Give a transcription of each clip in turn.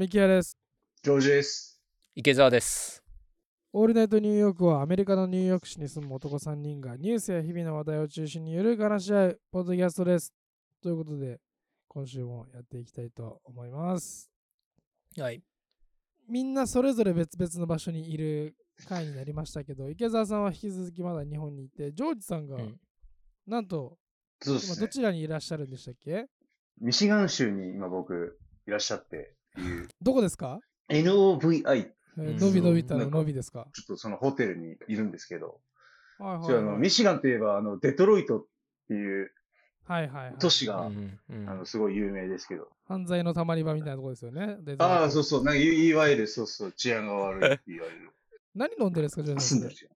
ミキヤです。ジョージです。池澤です。オールナイトニューヨークはアメリカのニューヨーク市に住む男3人がニュースや日々の話題を中心にゆるく話し合うポッドキャストです。ということで、今週もやっていきたいと思います。はい。みんなそれぞれ別々の場所にいる回になりましたけど、池澤さんは引き続きまだ日本にいて、ジョージさんが、うんなんと、今ど。ちらにいらっしゃるんでしたっけ？ミシガン州に今僕いらっしゃってどこですか、NOVI えうん。ー、のびのびたのなん。かのびですか？ちょっとそのホテルにいるんですけど、はいはいそれあのはい。ミシガンといえばあのデトロイトっていうはいはいはい。都市が、うんうんあのすごい有名ですけど、犯罪のたまり場みたいなとこですよね。ああそうそう。なんかいいわゆるそうそう。治安が悪いって言われる。何飲んでるんですか、ジョ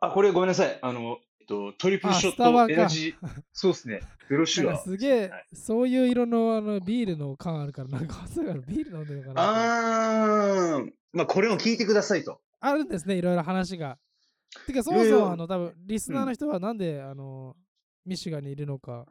あこれごめんなさい。あの、と、トリプルショットエナジーそうですねゼロシュガー。かすげえはい、そういう色のあのビールの缶あるから、なんか朝からビール飲んでるのかなって。あーまあこれを聞いてくださいと。あるんですね、いろいろ話が。てか、そもそも、あの、多分リスナーの人はなんで、あの、ミシガンにいるのか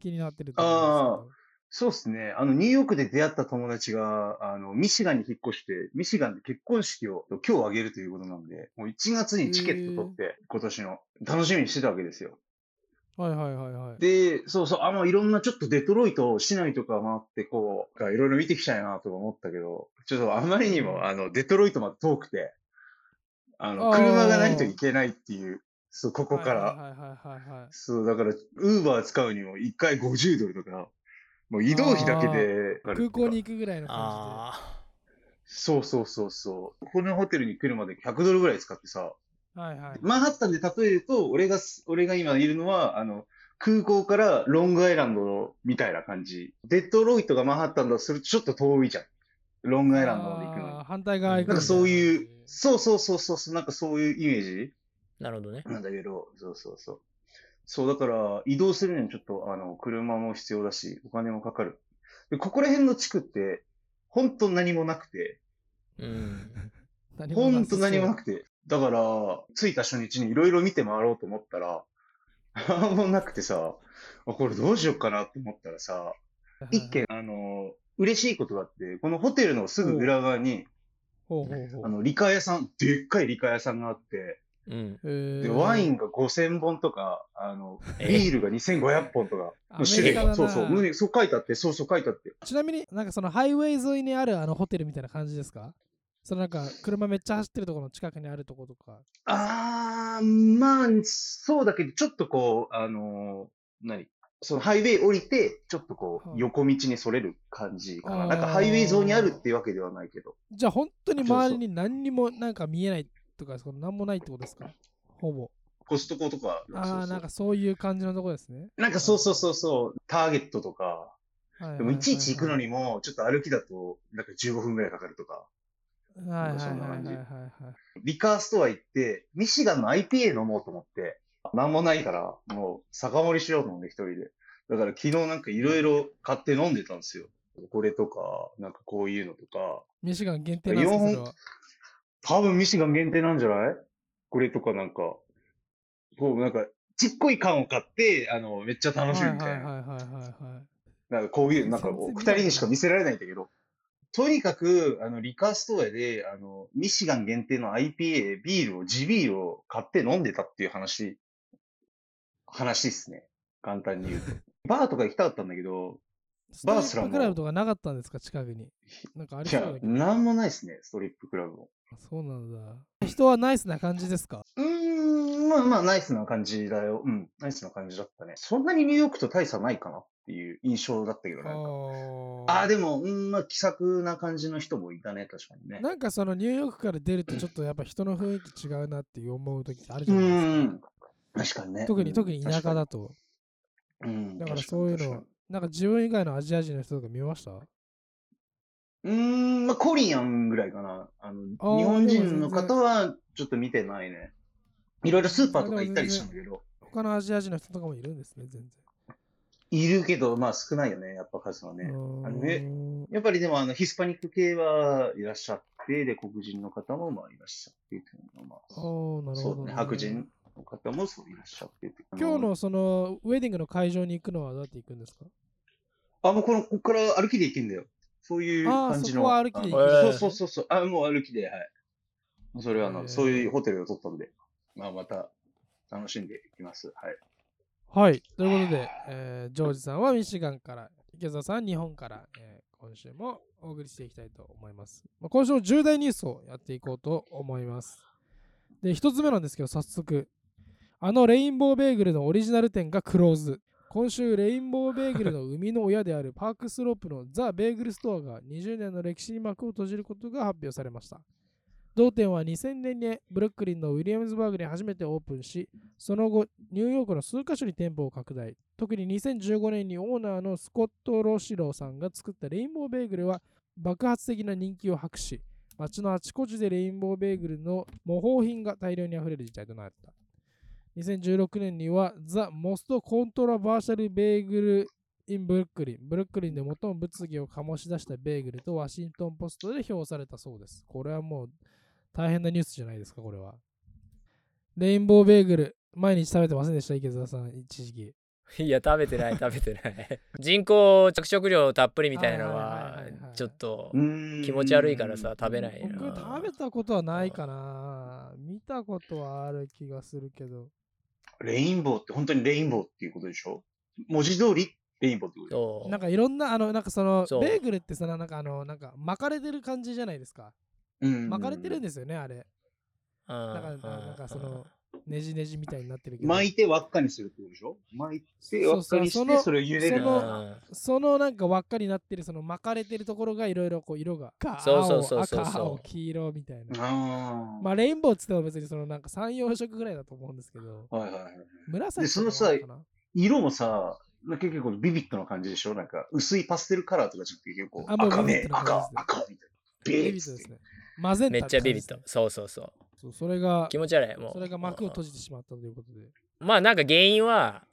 気になってると思うんですそうですね。あの、ニューヨークで出会った友達が、あの、ミシガンに引っ越して、ミシガンで結婚式を今日あげるということなんで、もう1月にチケット取って、今年の、楽しみにしてたわけですよ。はいはいはいはい。で、そうそう、あの、いろんなちょっとデトロイト市内とか回って、こう、いろいろ見てきたいなとか思ったけど、ちょっとあまりにも、あの、デトロイトまで遠くて、あの、車がないといけないっていう、そう、ここから。はいはいはいはいはい。そう、だから、ウーバー使うにも1回50ドルとか、もう移動費だけで、空港に行くぐらいの感あそうそうそうそう。このホテルに来るまで100ドルぐらい使ってさ、じで。はいはい。マンハッタンで例えると、俺がす、俺が今いるのは、あの、空港からロングアイランドみたいな感じ。デトロイトがマンハッタンだとするとちょっと遠いじゃん。ロングアイランドまで行くの反対側行くなんかそういう、う。そうそうそうそうなんかそういうイメージあ、なるほどね。なんだけど、そうそうそう。そう、だから、移動するのにちょっと、あの、車も必要だし、お金もかかる。で、ここら辺の地区って、本当何もなくて、うん。本当何もなくて。だから、着いた初日にいろいろ見て回ろうと思ったら、なんもなくてさ、あこれどうしようかなって思ったらさ、一軒、あの、嬉しいことがあって、このホテルのすぐ裏側に、ほうほうほうあの、理科屋さん、でっかい理科屋さんがあって、うん。で、ワインが5000本とか、あの、え？ビールが2500本とか、の種類が、そうそう、胸そう書いてあって、そうそう書いてあって。ちなみになんかそのハイウェイ沿いにあるあのホテルみたいな感じですか？そのなんか車めっちゃ走ってるところの近くにあるところとか。あー、まあ、そうだけど、ちょっとこう、あのー何？そのハイウェイ降りて、ちょっとこう、はい横道にそれる感じかな。なんかハイウェイ沿いにあるっていうわけではないけど。じゃあ本当に周りに何にもなんか見えないとか、その何もないってことですか？ほぼ。コストコとか、ああ、なんかそういう感じのとこですね。なんかそうそうそうそう、ターゲットとか、でもいちいち行くのにも、ちょっと歩きだと、なんか15分ぐらいかかるとか。はいはいはいはいはいはい。リカーストア行って、ミシガンの IPA 飲もうと思って、なんもないから、もう酒盛りしようと思って一人で。だから昨日なんかいろいろ買って飲んでたんですよ。これとか、なんかこういうのとか。ミシガン限定なんですか。多分ミシガン限定なんじゃない？これとかなんか、こうなんか、ちっこい缶を買って、あの、めっちゃ楽しみみたいな。はいはいはいはいはいはい。なんかこういう、なんかこう二人にしか見せられないんだけど、とにかく、あの、リカーストアで、あの、ミシガン限定の IPA、ビールを、地ビールを買って飲んでたっていう話、話ですね。簡単に言うと。バーとか行きたかったんだけど、バースラもップクラブとかなかったんですか？近くに。なんかありそうだ、けど。なんもないですね、ストリップクラブも。そうなんだ。人はナイスな感じですか？うーん、まあまあ、ナイスな感じだよ。うん、ナイスな感じだったね。そんなにニューヨークと大差ないかなっていう印象だったけど、なんか。ああー、でも、うん、まあ、気さくな感じの人もいたね、確かにね。なんかそのニューヨークから出るとちょっとやっぱ人の雰囲気違うなっていう思う時ってあるじうゃないですん、確かにね。か。特にうん特に田舎だ。と。うん、だからそういうのなんか自分以外のアジア人の人とか見ました？にうーん、まあ、コリアンぐらいかな。あの、あー日本人の方はちょっと見てないね。いろいろスーパーとか行ったりしたんだけど、他のアジア人の人とかもいるんですね、全いるけど、まあ少ないよね、やっぱ数はね。然。あのうーんやっぱりでも、あの、ヒスパニック系はいらっしゃって、で、黒人の方もまあいらっしゃってっていうのは、まあ、あーなるほど、そうね、白人方もいらっしゃってて今日のそのウェディングの会場に行くのはどうやって行くんですかあ、もうこの、ここから歩きで行けんだよ。そういう感じの。そこは歩きで行けるそうそうそうそう。あ、もう歩きで、はい。それはあの、そういうホテルを取ったんで、まあまた楽しんでいきます。はい。はい。ということで、えージョージさんはミシガンから、池澤さんは日本から、えー今週もお送りしていきたいと思います。まあ、今週も重大ニュースをやっていこうと思います。で、一つ目なんですけど、早速、あのレインボーベーグルのオリジナル店がクローズ。今週、レインボーベーグルの生みの親であるパークスロープのザ・ベーグルストアが20年の歴史に幕を閉じることが発表されました。同店は2000年にブルックリンのウィリアムズバーグに初めてオープンし、その後、ニューヨークの数カ所に店舗を拡大。特に2015年にオーナーのスコット・ロシローさんが作ったレインボーベーグルは爆発的な人気を博し、街のあちこちでレインボーベーグルの模倣品が大量に溢れる事態となった。2016年にはザ・モスト・コントラバーシャル・ベーグル・イン・ブルックリン。ブルックリンで最も物議を醸し出したベーグルとワシントン・ポストで評されたそうです。これはもう大変なニュースじゃないですか、これは。レインボーベーグル、毎日食べてませんでした、池澤さん、一時期。いや食べてない食べてない人工着色料たっぷりみたいなのはちょっと気持ち悪いからさ食べない僕な食べたことはないかな。見たことはある気がするけど。レインボーって本当にレインボーっていうことでしょ？文字通りレインボーってことでしょ？そう。なんかいろんな、あの、なんかその、そう。ベーグルってさ、なんかあの、なんか巻かれてる感じじゃないですか？うん。巻かれてるんですよね、あれ。うんだから、ななんかそうんの、ねじねじみたいになってるけど。巻いて輪っかにするってことでしょ？巻いて輪っかにして、そうそうそのそれを茹でるそのうんそのなんか輪っかになってる、その巻かれてるところがいろいろこう色が、赤、そうそうそうそう青赤、青、黄色みたいな。ああ。まあ、レインボーっつっても別にそのなんか3、4色ぐらいだと思うんですけど、はいはいはい。紫でそのさ色もさ、結構ビビッドな感じでしょ？なんか薄いパステルカラーとかじゃなくて結構赤ね赤赤みたいな。ビビーットですね。マゼンタめっちゃビビッとって感じですねそうそうそうそうそれが気持ち悪いもうそれが幕を閉じてしまったということで。まあなんか原因は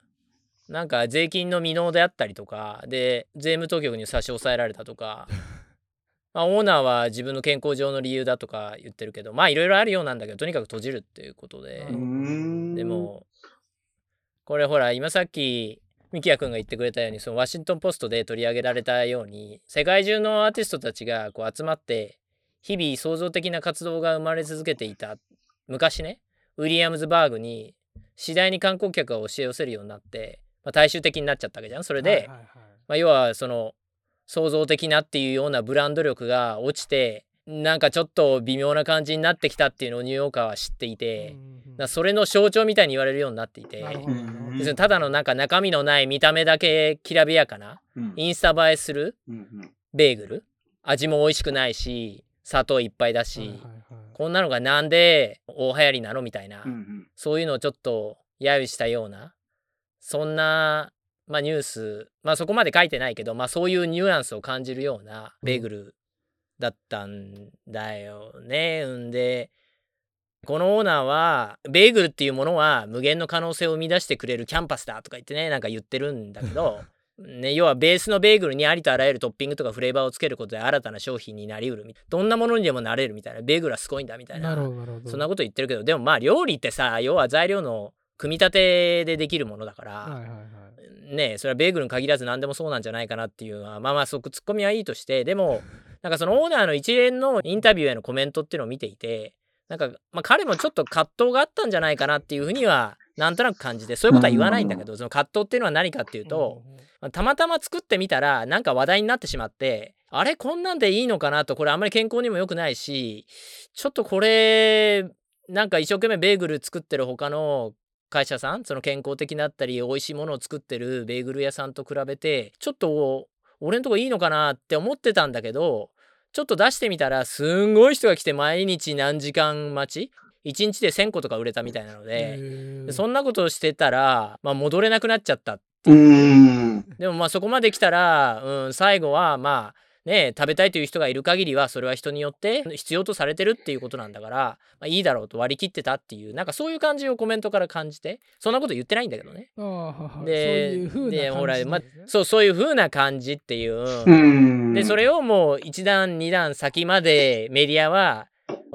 なんか税金の未納であったりとかで税務当局に差し押さえられたとか まあオーナーは自分の健康上の理由だとか言ってるけどまあいろいろあるようなんだけどとにかく閉じるっていうことで。で、もこれほら今さっきミキヤ君が言ってくれたようにそのワシントン・ポストで取り上げられたように世界中のアーティストたちがこう集まって日々創造的な活動が生まれ続けていた。昔ねウィリアムズバーグに次第に観光客が押し寄せるようになって、まあ、大衆的になっちゃったわけじゃん。それで、はいはいはいまあ、要はその創造的なっていうようなブランド力が落ちてなんかちょっと微妙な感じになってきたっていうのをニューヨーカーは知っていて、それの象徴みたいに言われるようになっていてただのなんか中身のない見た目だけきらびやかなうん。インスタ映えするうんうん。ベーグル。味も美味しくないし砂糖いっぱいだし、はいはいはい。こんなのがなんで大流行りなのみたいな、うんうん。そういうのをちょっと揶揄したようなそんな、まあ、ニュースまあそこまで書いてないけど、まあ、そういうニュアンスを感じるようなベーグルだったんだよね。んでこのオーナーはベーグルっていうものは無限の可能性を生み出してくれるキャンパスだとか言ってねなんか言ってるんだけど、ね、要はベースのベーグルにありとあらゆるトッピングとかフレーバーをつけることで新たな商品になりうるどんなものにでもなれるみたいなベーグルはすごいんだみたいなるほどなるほど。そんなこと言ってるけどでもまあ料理ってさ要は材料の組み立てでできるものだから、はいはいはい。ねえそれはベーグルに限らず何でもそうなんじゃないかなっていうのはまあまあそこツッコミはいいとしてでも なんかそのオーナーの一連のインタビューへのコメントっていうのを見ていてなんか、まあ、彼もちょっと葛藤があったんじゃないかなっていうふうにはなんとなく感じてそういうことは言わないんだけどその葛藤っていうのは何かっていうと、うんたまたま作ってみたらなんか話題になってしまってあれこんなんでいいのかなとこれあんまり健康にも良くないしちょっとこれなんか一生懸命ベーグル作ってる他の会社さんその健康的だったり美味しいものを作ってるベーグル屋さんと比べてちょっと俺んとこいいのかなって思ってたんだけどちょっと出してみたらすんごい人が来て毎日何時間待ち？1日で1,000個とか売れたみたいなので。そんなことをしてたら、まあ、戻れなくなっちゃったうーん。でもまあそこまで来たら、うん、最後はまあね食べたいという人がいる限りはそれは人によって必要とされてるっていうことなんだから、まあ、いいだろうと割り切ってたっていうなんかそういう感じをコメントから感じてそんなこと言ってないんだけどね。あーははでそういう風なでほら、ま感じなんですね、そうそういう風な感じっていう。うん。でそれをもう一段二段先までメディアは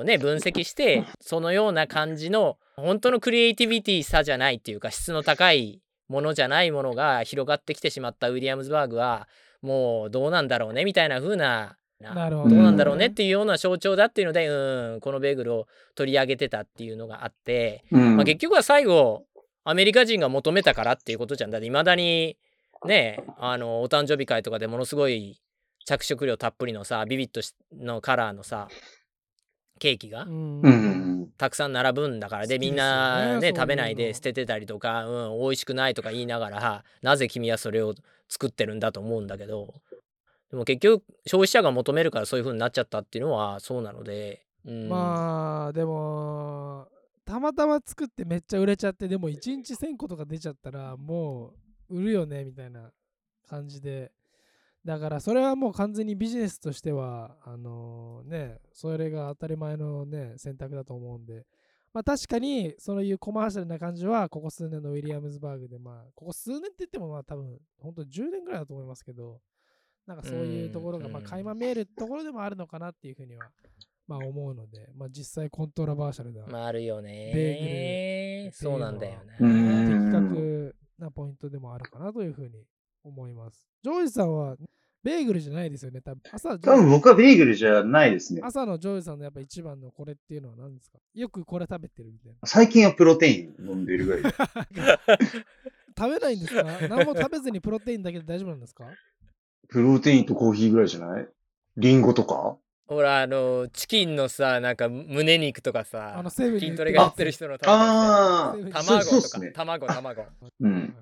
ね分析してそのような感じの本当のクリエイティビティさじゃないっていうか質の高いものじゃないものが広がってきてしまったウィリアムズバーグはもうどうなんだろうねみたいな風ななど。どうなんだろうねっていうような象徴だっていうので、うん、このベーグルを取り上げてたっていうのがあって、うんまあ、結局は最後アメリカ人が求めたからっていうことじゃんだっていまだにねあのお誕生日会とかでものすごい着色料たっぷりのさビビットしのカラーのさケーキがたくさん並ぶんだから。でみんなね食べないで捨ててたりとか、うん、美味しくないとか言いながらなぜ君はそれを作ってるんだと思うんだけど。でも結局消費者が求めるからそういう風になっちゃったっていうのはそうなので、うん、まあでもたまたま作ってめっちゃ売れちゃってでも1日1000個とか出ちゃったらもう売るよねみたいな感じでだからそれはもう完全にビジネスとしてはあのねそれが当たり前のね選択だと思うんで。まあ確かにそういうコマーシャルな感じはここ数年のウィリアムズバーグでまあここ数年って言ってもまあ多分本当10年ぐらいだと思いますけどなんかそういうところがうんまあ垣間見えるところでもあるのかなっていうふうにはまあ思うので、まあ実際コントラバーシャルな、まああるよベーねグルそうなんだよね、うん。的確なポイントでもあるかなというふうに思います。ジョージさんはベーグルじゃないですよね、多分。朝多分僕はベーグルじゃないですね。朝のジョージさんのやっぱ一番のこれっていうのは何ですか？よくこれ食べてるみたいな。最近はプロテイン飲んでるぐらいで。食べないんですか？何も食べずにプロテインだけで大丈夫なんですか？プロテインとコーヒーぐらいじゃない？リンゴとか？ほらあのチキンのさなんか胸肉とかさあのセブンに筋トレがやってる人の卵とか、そうっすね。卵卵うん。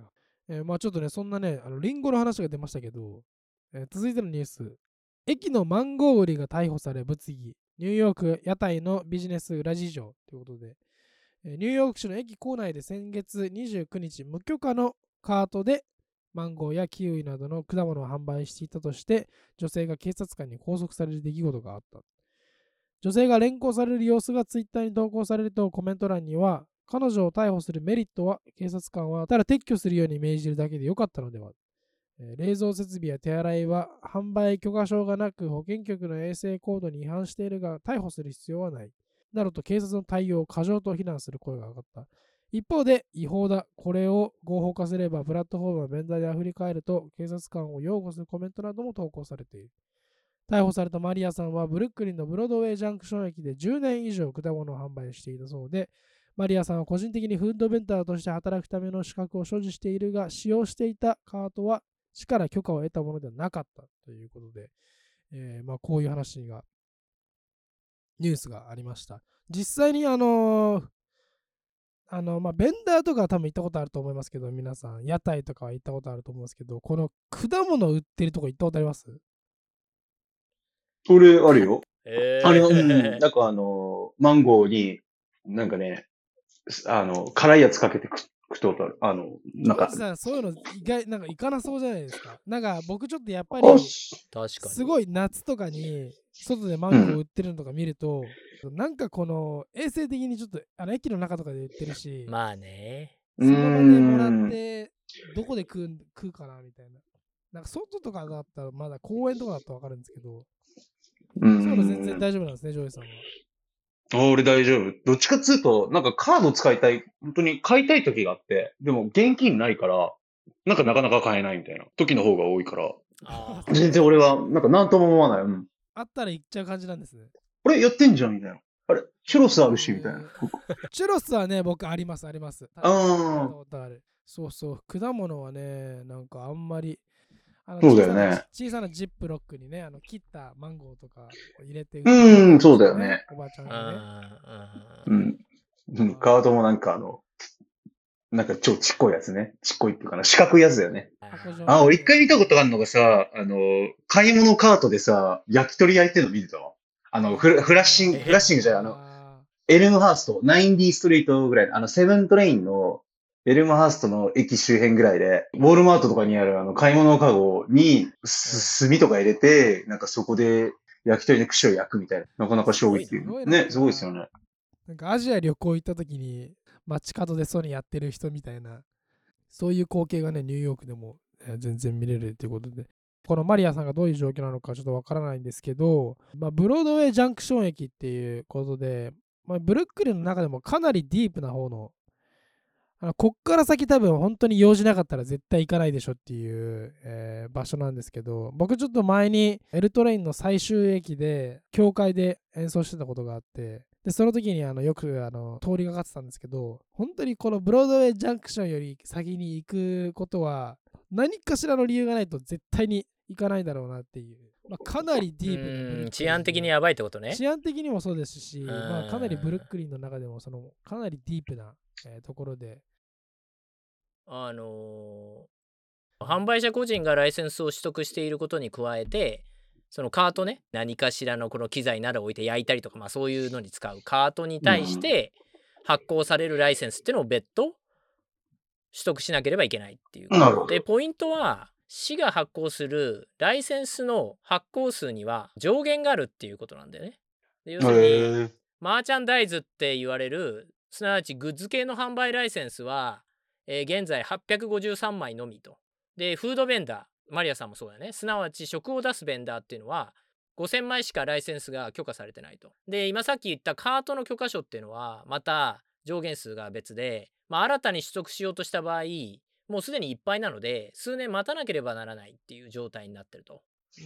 えーまあちょっとね、そんなね、あのリンゴの話が出ましたけど、えー続いてのニュース。駅のマンゴー売りが逮捕され物議。ニューヨーク屋台のビジネス裏事情ということで、えーニューヨーク市の駅構内で先月29日、無許可のカートでマンゴーやキウイなどの果物を販売していたとして、女性が警察官に拘束される出来事があった。女性が連行される様子がツイッターに投稿されるとコメント欄には、彼女を逮捕するメリットは警察官はただ撤去するように命じるだけでよかったのでは、冷蔵設備や手洗いは販売許可証がなく保健局の衛生コードに違反しているが逮捕する必要はない。などと警察の対応を過剰と非難する声が上がった。一方で違法だ。これを合法化すればプラットフォームはベンダーで溢れ返ると警察官を擁護するコメントなども投稿されている。逮捕されたマリアさんはブルックリンのブロードウェイジャンクション駅で10年以上果物を販売していたそうで、マリアさんは個人的にフードベンダーとして働くための資格を所持しているが、使用していたカートは市から許可を得たものではなかったということで、えーまあ、こういう話が、ニュースがありました。実際にあのーあの、まあ、ベンダーとかは多分行ったことあると思いますけど、皆さん、屋台とかは行ったことあると思うんですけど、この果物売ってるとこ行ったことあります？俺、あるよ。えーあれ、うん。なんかあの、マンゴーに、なんかね、あの、辛いやつかけて食食ったことある。あの、なんかさん、そういうの意外、なんか行かなそうじゃないですか。なんか僕ちょっとやっぱあり、確かにすごい夏とかに外でマンゴー売ってるのとか見ると、なんかこの衛生的にちょっとあの駅の中とかで売ってるし、まあねその場でもらってどこで食う食うかなみたいな。なんか外とかだったらまだ公園とかだったらわかるんですけど、うそういうの全然大丈夫なんですね、ジョージさんは。あ俺大丈夫。どっちかっつうと、なんかカード使いたい、本当に買いたい時があって、でも現金ないから、なんかなかなか買えないみたいな時の方が多いから、あ全然俺は、なんか何とも思わない。うん。あったら行っちゃう感じなんですね。あれやってんじゃんみたいな。あれチュロスあるし、みたいな。チュロスはね、僕あります、あります。ああるそうそう、果物はね、なんかあんまり。あのそうだよね小さな小さなジップロックにね、あの切ったマンゴーとかを入れて、うんそうだよね。おばあちゃんーがね。うん。うん。カードもなんかあの、なんか超ちっこいやつね。ちっこいっていうかな。四角いやつだよね。あ、俺一回見たことあるのがさ、あの、買い物カートでさ、焼き鳥焼いてるの見てたわ。あの、フラフラッシング、えフラッシングじゃない、あの、あエルムハースト、9D ストリートぐらい、あの、セブントレインのエルムハーストの駅周辺ぐらいで、ウォールマートとかにあるあの、買い物カゴにす炭とか入れて、なんかそこで焼き鳥の串を焼くみたいな。なかなか衝撃ってい。うなね、すごいですよね。なんかアジア旅行行った時に街角でソニーやってる人みたいな、そういう光景がね、ニューヨークでも、えー全然見れるということで、このマリアさんがどういう状況なのかちょっとわからないんですけど、まあ、ブロードウェイジャンクション駅っていうことで、まあ、ブルックリンの中でもかなりディープな方のこっから先多分本当に用事なかったら絶対行かないでしょっていう、えー場所なんですけど僕ちょっと前にエルトレインの最終駅で教会で演奏してたことがあってでその時にあのよくあの通りがかってたんですけど本当にこのブロードウェイジャンクションより先に行くことは何かしらの理由がないと絶対に行かないだろうなっていう、まあ、かなりディープな治安的にやばいってことね。治安的にもそうですし、ん。まあ、かなりブルックリンの中でもそのかなりディープな、えーところであのー販売者個人がライセンスを取得していることに加えてそのカートね何かしらのこの機材などを置いて焼いたりとか、まあ、そういうのに使うカートに対して発行されるライセンスっていうのを別途取得しなければいけないっていうでポイントは市が発行するライセンスの発行数には上限があるっていうことなんだよね。で要するに。マーチャンダイズって言われるすなわちグッズ系の販売ライセンスは、えー現在853枚のみと。でフードベンダーマリアさんもそうだねすなわち食を出すベンダーっていうのは5000枚しかライセンスが許可されてないと。で今さっき言ったカートの許可書っていうのはまた上限数が別で、まあ、新たに取得しようとした場合もうすでにいっぱいなので数年待たなければならないっていう状態になってると。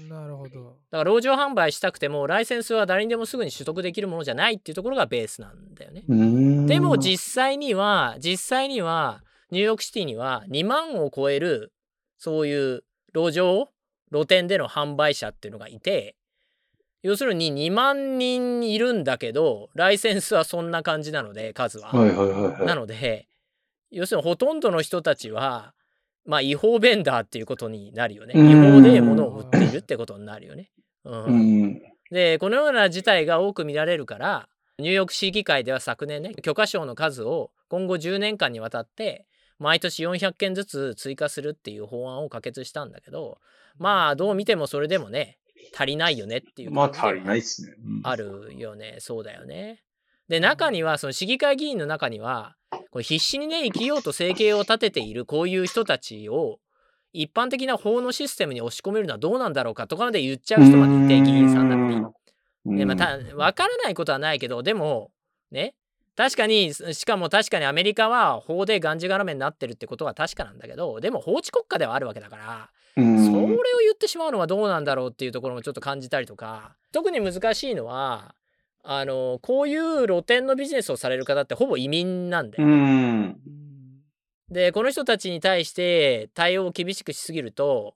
なるほど。だから、籠城販売したくても、ライセンスは誰にでもすぐに取得できるものじゃないっていうところがベースなんだよね。うーんでも、実際には、実際には、ニューヨークシティには2万を超える、そういう路上、露店での販売者っていうのがいて、要するに2万人いるんだけど、ライセンスはそんな感じなので、数は。はいはいはいはい。なので、要するにほとんどの人たちは、まあ違法ベンダーっていうことになるよね。うん違法で物を売っているってことになるよね。うんうん。で、このような事態が多く見られるから、ニューヨーク市議会では昨年ね、許可証の数を今後10年間にわたって、毎年400件ずつ追加するっていう法案を可決したんだけど、まあどう見てもそれでもね、足りないよねっていうまあ足りないっすね。うんあるよね。そうだよね。で、中には、その市議会議員の中には、これ必死にね、生きようと生計を立てているこういう人たちを、一般的な法のシステムに押し込めるのはどうなんだろうかとかまで言っちゃう人までいて、議員さんなのに。うんで、まあ、た、わからないことはないけど、でも、ね、確かに、しかも確かにアメリカは法でがんじがらめになってるってことは確かなんだけど、でも法治国家ではあるわけだから、うんそれを言ってしまうのはどうなんだろうっていうところもちょっと感じたりとか特に難しいのはあのこういう露店のビジネスをされる方ってほぼ移民なんだよ、うん。うんでこの人たちに対して対応を厳しくしすぎると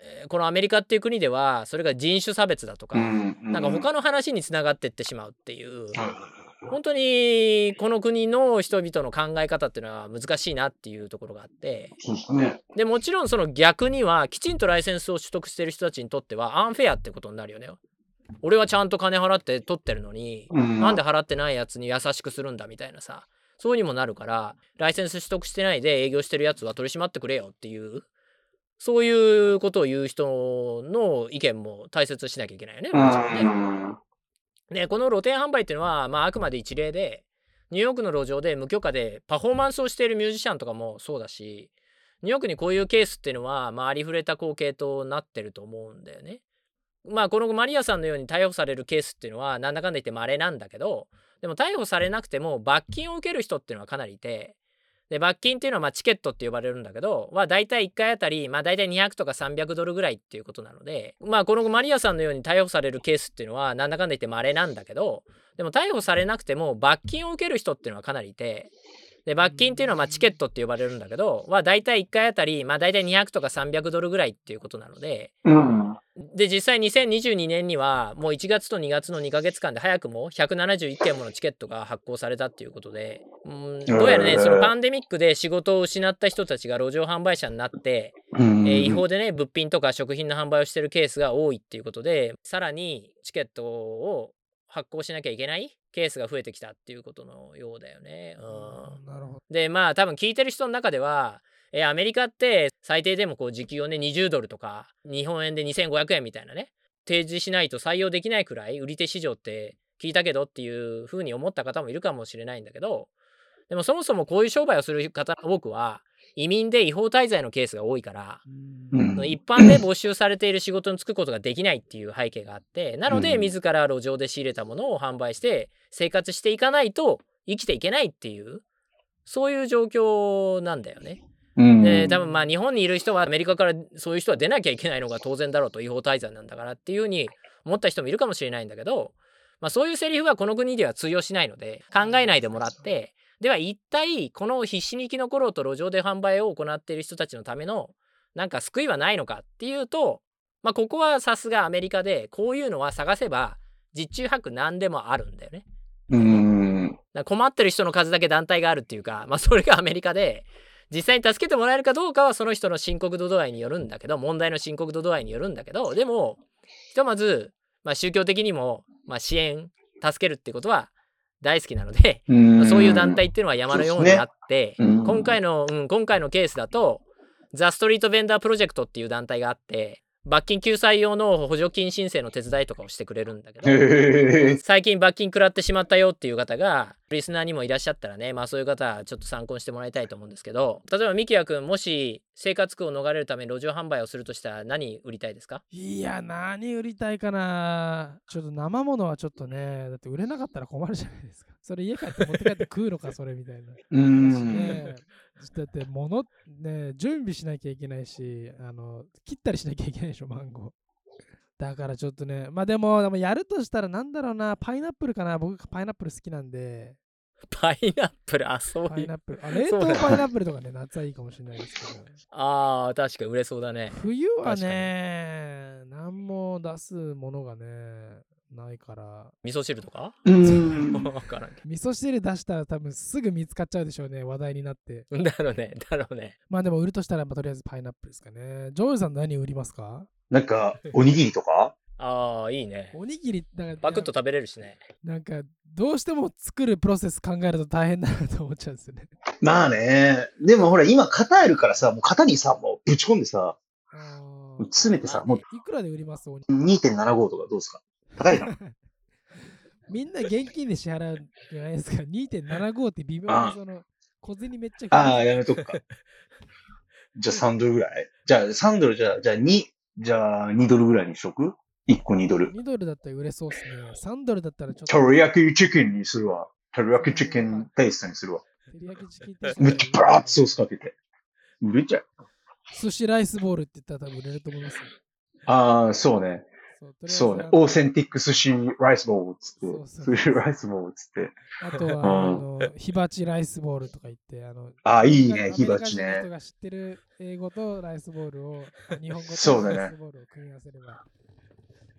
えーこのアメリカっていう国ではそれが人種差別だとか、うん。なんか他の話につながってってしまうっていう、本当にこの国の人々の考え方っていうのは難しいなっていうところがあって。でもちろんその逆にはきちんとライセンスを取得してる人たちにとってはアンフェアってことになるよね。俺はちゃんと金払って取ってるのに、うん。なんで払ってないやつに優しくするんだみたいなさそうにもなるからライセンス取得してないで営業してるやつは取り締まってくれよっていうそういうことを言う人の意見も大切にしなきゃいけないよね。もちろんね。うんでこの露店販売っていうのは、まあ、あくまで一例でニューヨークの路上で無許可でパフォーマンスをしているミュージシャンとかもそうだしニューヨークにこういうケースっていうのは、まあ、ありふれた光景となってると思うんだよね。まあこのマリアさんのように逮捕されるケースっていうのはなんだかんだ言って稀なんだけどでも逮捕されなくても罰金を受ける人っていうのはかなりいてで罰金っていうのはまあチケットって呼ばれるんだけどは大体1回あたりまあ大体200とか300ドルぐらいっていうことなのでまあこのマリアさんのように逮捕されるケースっていうのはなんだかんだ言って稀なんだけどでも逮捕されなくても罰金を受ける人っていうのはかなりいてで罰金っていうのはまあチケットって呼ばれるんだけどは大体1回あたりまあ大体200とか300ドルぐらいっていうことなので。で実際2022年にはもう1月と2月の2ヶ月間で早くも171件ものチケットが発行されたっていうことでうんどうやらねそのパンデミックで仕事を失った人たちが路上販売者になって、うんえー違法でね物品とか食品の販売をしてるケースが多いっていうことでさらにチケットを発行しなきゃいけないケースが増えてきたっていうことのようだよね。うん。でまあ多分聞いてる人の中ではえーアメリカって最低でもこう時給をね20ドルとか日本円で2500円みたいなね提示しないと採用できないくらい売り手市場って聞いたけどっていうふうに思った方もいるかもしれないんだけどでもそもそもこういう商売をする方の多くは移民で違法滞在のケースが多いからうん。一般で募集されている仕事に就くことができないっていう背景があってなのでうん。自ら路上で仕入れたものを販売して生活していかないと生きていけないっていうそういう状況なんだよね。うん。で多分まあ日本にいる人はアメリカからそういう人は出なきゃいけないのが当然だろうと違法滞在なんだからっていうふうに思った人もいるかもしれないんだけど、まあ、そういうセリフはこの国では通用しないので考えないでもらってでは一体この必死に生き残ろうと路上で販売を行っている人たちのためのなんか救いはないのかっていうと、まあ、ここはさすがアメリカでこういうのは探せば実中泊何でもあるんだよね。うん。困ってる人の数だけ団体があるっていうか、まあ、それがアメリカで実際に助けてもらえるかどうかはその人の深刻度度合いによるんだけど問題の深刻度度合いによるんだけどでもひとまず、まあ、宗教的にも、まあ、支援助けるってことは大好きなので、まあそういう団体っていうのは山のようにあって、ね。うん。今回の、うん、今回のケースだとザ・ストリート・ベンダー・プロジェクトっていう団体があって罰金救済用の補助金申請の手伝いとかをしてくれるんだけど。最近罰金食らってしまったよっていう方がリスナーにもいらっしゃったらねまあそういう方はちょっと参考にしてもらいたいと思うんですけど例えばミキヤ君もし生活苦を逃れるために路上販売をするとしたら何売りたいですか？いや、何売りたいかな。ちょっと生ものはちょっとね、だって売れなかったら困るじゃないですか。それ家帰って持って帰って食うのか、それみたいな。うん。ねだって物ね準備しなきゃいけないしあの切ったりしなきゃいけないでしょマンゴー。だからちょっとねまあでもでもやるとしたらなんだろうなパイナップルかな。僕パイナップル好きなんで。パイナップル？あそういう。パイナップル。あ冷凍パイナップルとかね夏はいいかもしれないですけど。あー確かに売れそうだね。冬はね何も出すものがねないから。味噌汁とか？うん。分からんけ味噌汁出したら多分すぐ見つかっちゃうでしょうね話題になって。どだろうねだろうね。まあでも売るとしたら、まあ、とりあえずパイナップルですかね。ジョージさん何売りますか？なんか、おにぎりとか？ああいいね。おにぎりなんかパクッと食べれるしね。なんかどうしても作るプロセス考えると大変だなと思っちゃうんですよね。まあね。でもほら、今型あるからさ、もう型にさ、もうぶち込んでさ、詰めてさ、もういくらで売ります？おに2.75とかどうですか？高いかな みんな現金で支払うじゃないですか。2.75って微妙あにその小銭めっちゃああ、やめとくか。じゃあ3ドルぐらいじゃあ3ドルじゃあ、じゃあ2、じゃあ2ドルぐらいにしとく ?1 個2ドル。2ドルだったら売れそうですね。3ドルだったらちょっと。トリヤキチキンにするわ。トリヤキチキンテイストにするわ。照り焼きチキンテイストめっちゃバーッとソースかけて。売れちゃう。寿司ライスボールって言ったら多分売れると思いますよ。ああ、そうね。そうそうねオーセンティック寿司ライスボールっつそうって。そう寿司ライスボールっつって。あとは、あの、火鉢ライスボールとか言って、あの、ああ、いいね。火鉢ね人。が知ってる英語とライスボールを、あ日本語そうだねとライスボールを組み合わせれば、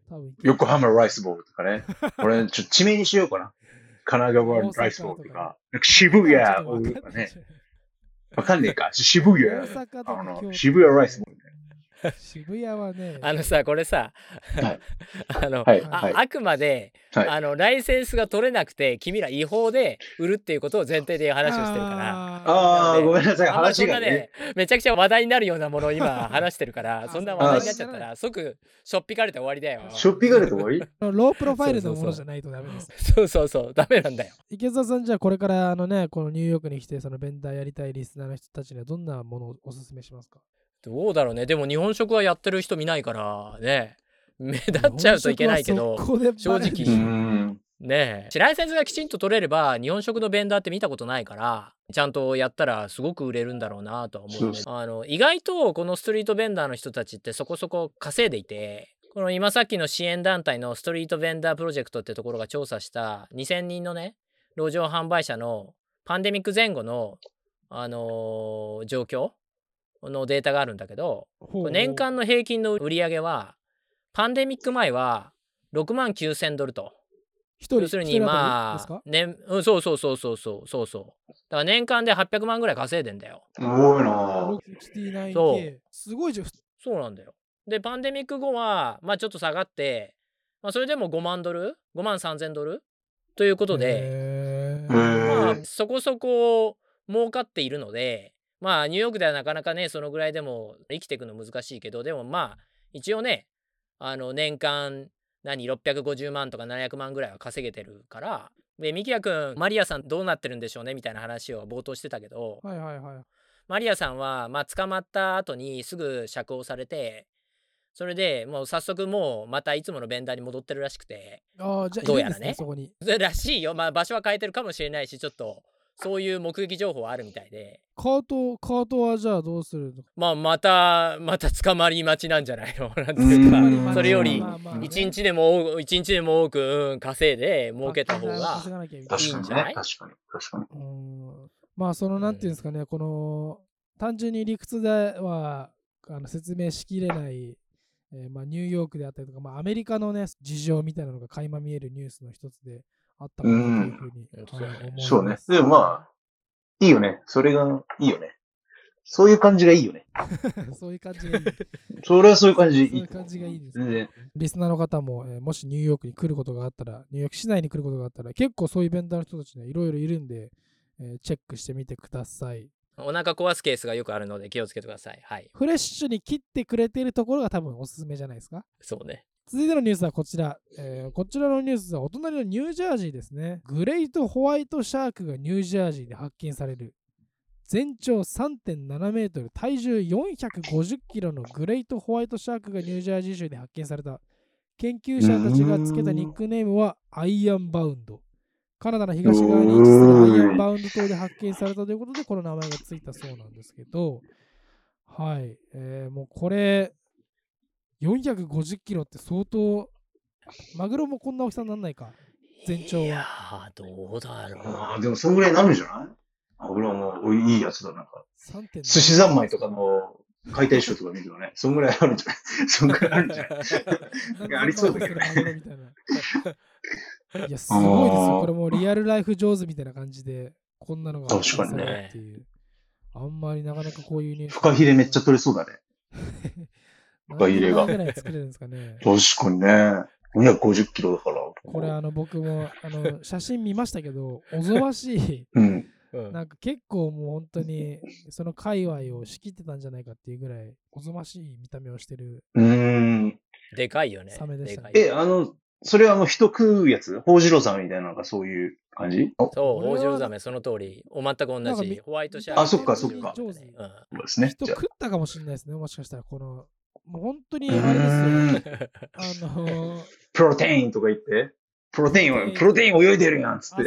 多分いける横浜ライスボールとかね。俺、ちょっと地名にしようかな。神奈川ライスボールとか。なんか渋谷とかね。わかんねえか。渋谷。あの、渋谷ライスボールね。渋谷はね、あのさこれさ、はい あの、はい、あはい。あくまで、はいあのライセンスが取れなくて君ら違法で売るっていうことを前提で話をしてるから。ああ、ごめんなさい。話がねんなね。、めちゃくちゃ話題になるようなものを今話してるから、あそんな話題になっちゃったら、即しょっぴかれて終わりだよ。しょっぴがれて終わり？ロープロファイルのものじゃないとダメです。そうそうそう、ダメなんだよ。池澤さん、じゃあこれからあのね、このニューヨークに来て、そのベンダーやりたいリスナーの人たちにはどんなものをおすすめしますか？どうだろうね。でも日本食はやってる人見ないからね。目立っちゃうといけないけど、正直うーん。ねえ。ライセンスがきちんと取れれば、日本食のベンダーって見たことないから、ちゃんとやったらすごく売れるんだろうなとは思うねそ。あの、意外とこのストリートベンダーの人たちってそこそこ稼いでいて、この今さっきの支援団体のストリートベンダープロジェクトってところが調査した2000人のね、路上販売者のパンデミック前後の、あのー状況のデータがあるんだけど、年間の平均の売り上げは、パンデミック前は6万9000ドルと。要するにまあ年うん、そうそうそうそうそうそうそう。だから年間で800万ぐらい稼いでんだよ。すごいな 69K すごいじゃん。そうなんだよ。で、パンデミック後は、まあちょっと下がって、まあそれでも5万ドル ?5 万3000ドルということで、まあそこそこ儲かっているので、まあニューヨークではなかなかね、そのぐらいでも生きていくの難しいけど、でもまあ一応ね、あの年間何650万とか700万ぐらいは稼げてるから、で、ミキヤ君、マリアさんどうなってるんでしょうねみたいな話を冒頭してたけど、はいはいはい。マリアさんは、まあ、捕まった後にすぐ釈放されて、それでもう早速もうまたいつものベンダーに戻ってるらしくて、ああ、じゃあ、どうやらねいるんですそこに。らしいよ。まあ場所は変えてるかもしれないし、ちょっとそういう目撃情報はあるみたいで。カート、カートはじゃあどうするの？まあまたまた捕まり待ちなんじゃないの？なんてういうか。ん。それより一日でも多く一日でも多く、うん、稼いで儲けた方がいい確かにいいんじゃない？ね。確かに。確かに。うん。まあそのなんていうんですかね、この単純に理屈ではあの説明しきれない、えーまあ、ニューヨークであったりとか、まあ、アメリカのね事情みたいなのが垣間見えるニュースの一つであったかなというふうに、うんはい思いますそうね。でもまあ、いいよね。それがいいよね。そういう感じがいいよね。そういう感じがいい。それはそういう感じそういう感じがいいです全然。リスナーの方も、えーもしニューヨークに来ることがあったら、ニューヨーク市内に来ることがあったら、結構そういうイベントの人たちね、いろいろいるんで、えーチェックしてみてください。お腹壊すケースがよくあるので気をつけてくださいはいフレッシュに切ってくれているところが多分おすすめじゃないですか？そうね続いてのニュースはこちら、えーこちらのニュースはお隣のニュージャージーですね。グレートホワイトシャークがニュージャージーで発見される。全長3.7メートル、体重450キロのグレートホワイトシャークがニュージャージー州で発見された。研究者たちがつけたニックネームはアイアンバウンド。カナダの東側に位置するアイアンバウンド島で発見されたということで、この名前がついたそうなんですけど、はい、えーもうこれ、450キロって相当、マグロもこんな大きさにならないか、全長いやどうだろうああ、でもそんぐらいになるんじゃない？俺はもう、いいやつだ、なんか。3.7寿司三昧とかの解体ショーとか見るとね、そんぐらいあるんじゃない？そんぐらいあるんじゃない？なんありそうだけどねいな。いや、すごいですよ。これもうリアルライフ上手みたいな感じで、こんなのが確かにね発見されるっていう。あんまりなかなかこういうニュース。フカヒレめっちゃ取れそうだね。フカヒレがぐらい作れるんですかね。確かにね。250キロだから。これあの僕もあの 写真見ましたけど、おぞましい。うん。うんなんか結構もう本当にその界隈を仕切ってたんじゃないかっていうぐらいおぞましい見た目をしてるうーん。でかいよねサメでしたねえ、あの、それはあの、人食うやつホウジロザメみたいなのがそういう感じ？あそう、ホウジロザメ、その通り。お全く同なんかみじ。ホワイトシャーク。あそっかそっかうんそうですね。人食ったかもしれないですねもしかしたらこのもう本当にうあれですよ。あのープロテインとか言って、プロテインは、プロテイン。泳いでるやんつって。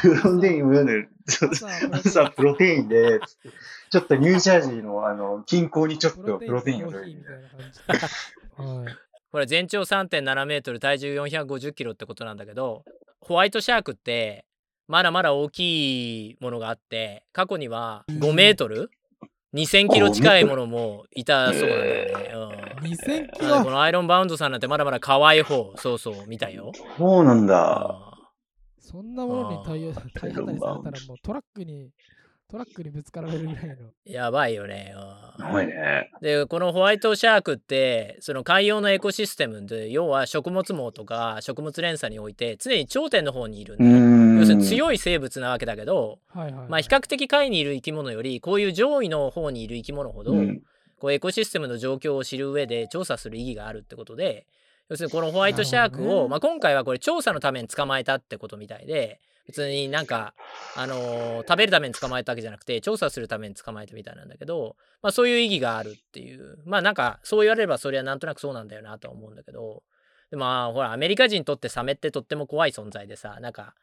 プロテイン泳いでる。朝プロテインで、つって。ちょっとニュージャージーのあの、近郊にちょっプとプロテインをコーヒーみたいな感じはい。これ全長3.7メートル、体重450キロってことなんだけど、ホワイトシャークって、まだまだ大きいものがあって、過去には5メートル ?2000 キロ近いものもいたそうなんだよね。うん2000キなのでこロのアイロンバウンドさんなんてまだまだ可愛い方、そうそう、見たよ。そうなんうだ。んそんなものに対応対当たりされたらもうトラックにトラックにぶつかられるぐらいのやばいよね。うんやばいね。でこのホワイトシャークってその海洋のエコシステムで要は食物網とか食物連鎖において常に頂点の方にいるんうだよーん。要するに強い生物なわけだけど、はいはい、まあ、比較的下位にいる生き物よりこういう上位の方にいる生き物ほど、うんこうエコシステムの状況を知る上で調査する意義があるってことで要するにこのホワイトシャークを、ねまあ、今回はこれ調査のために捕まえたってことみたいで別になんか、あのー食べるために捕まえたわけじゃなくて調査するために捕まえたみたいなんだけど、まあ、そういう意義があるっていうまあなんかそう言われればそれはなんとなくそうなんだよなとは思うんだけどでもまあほらアメリカ人にとってサメってとっても怖い存在でさなんか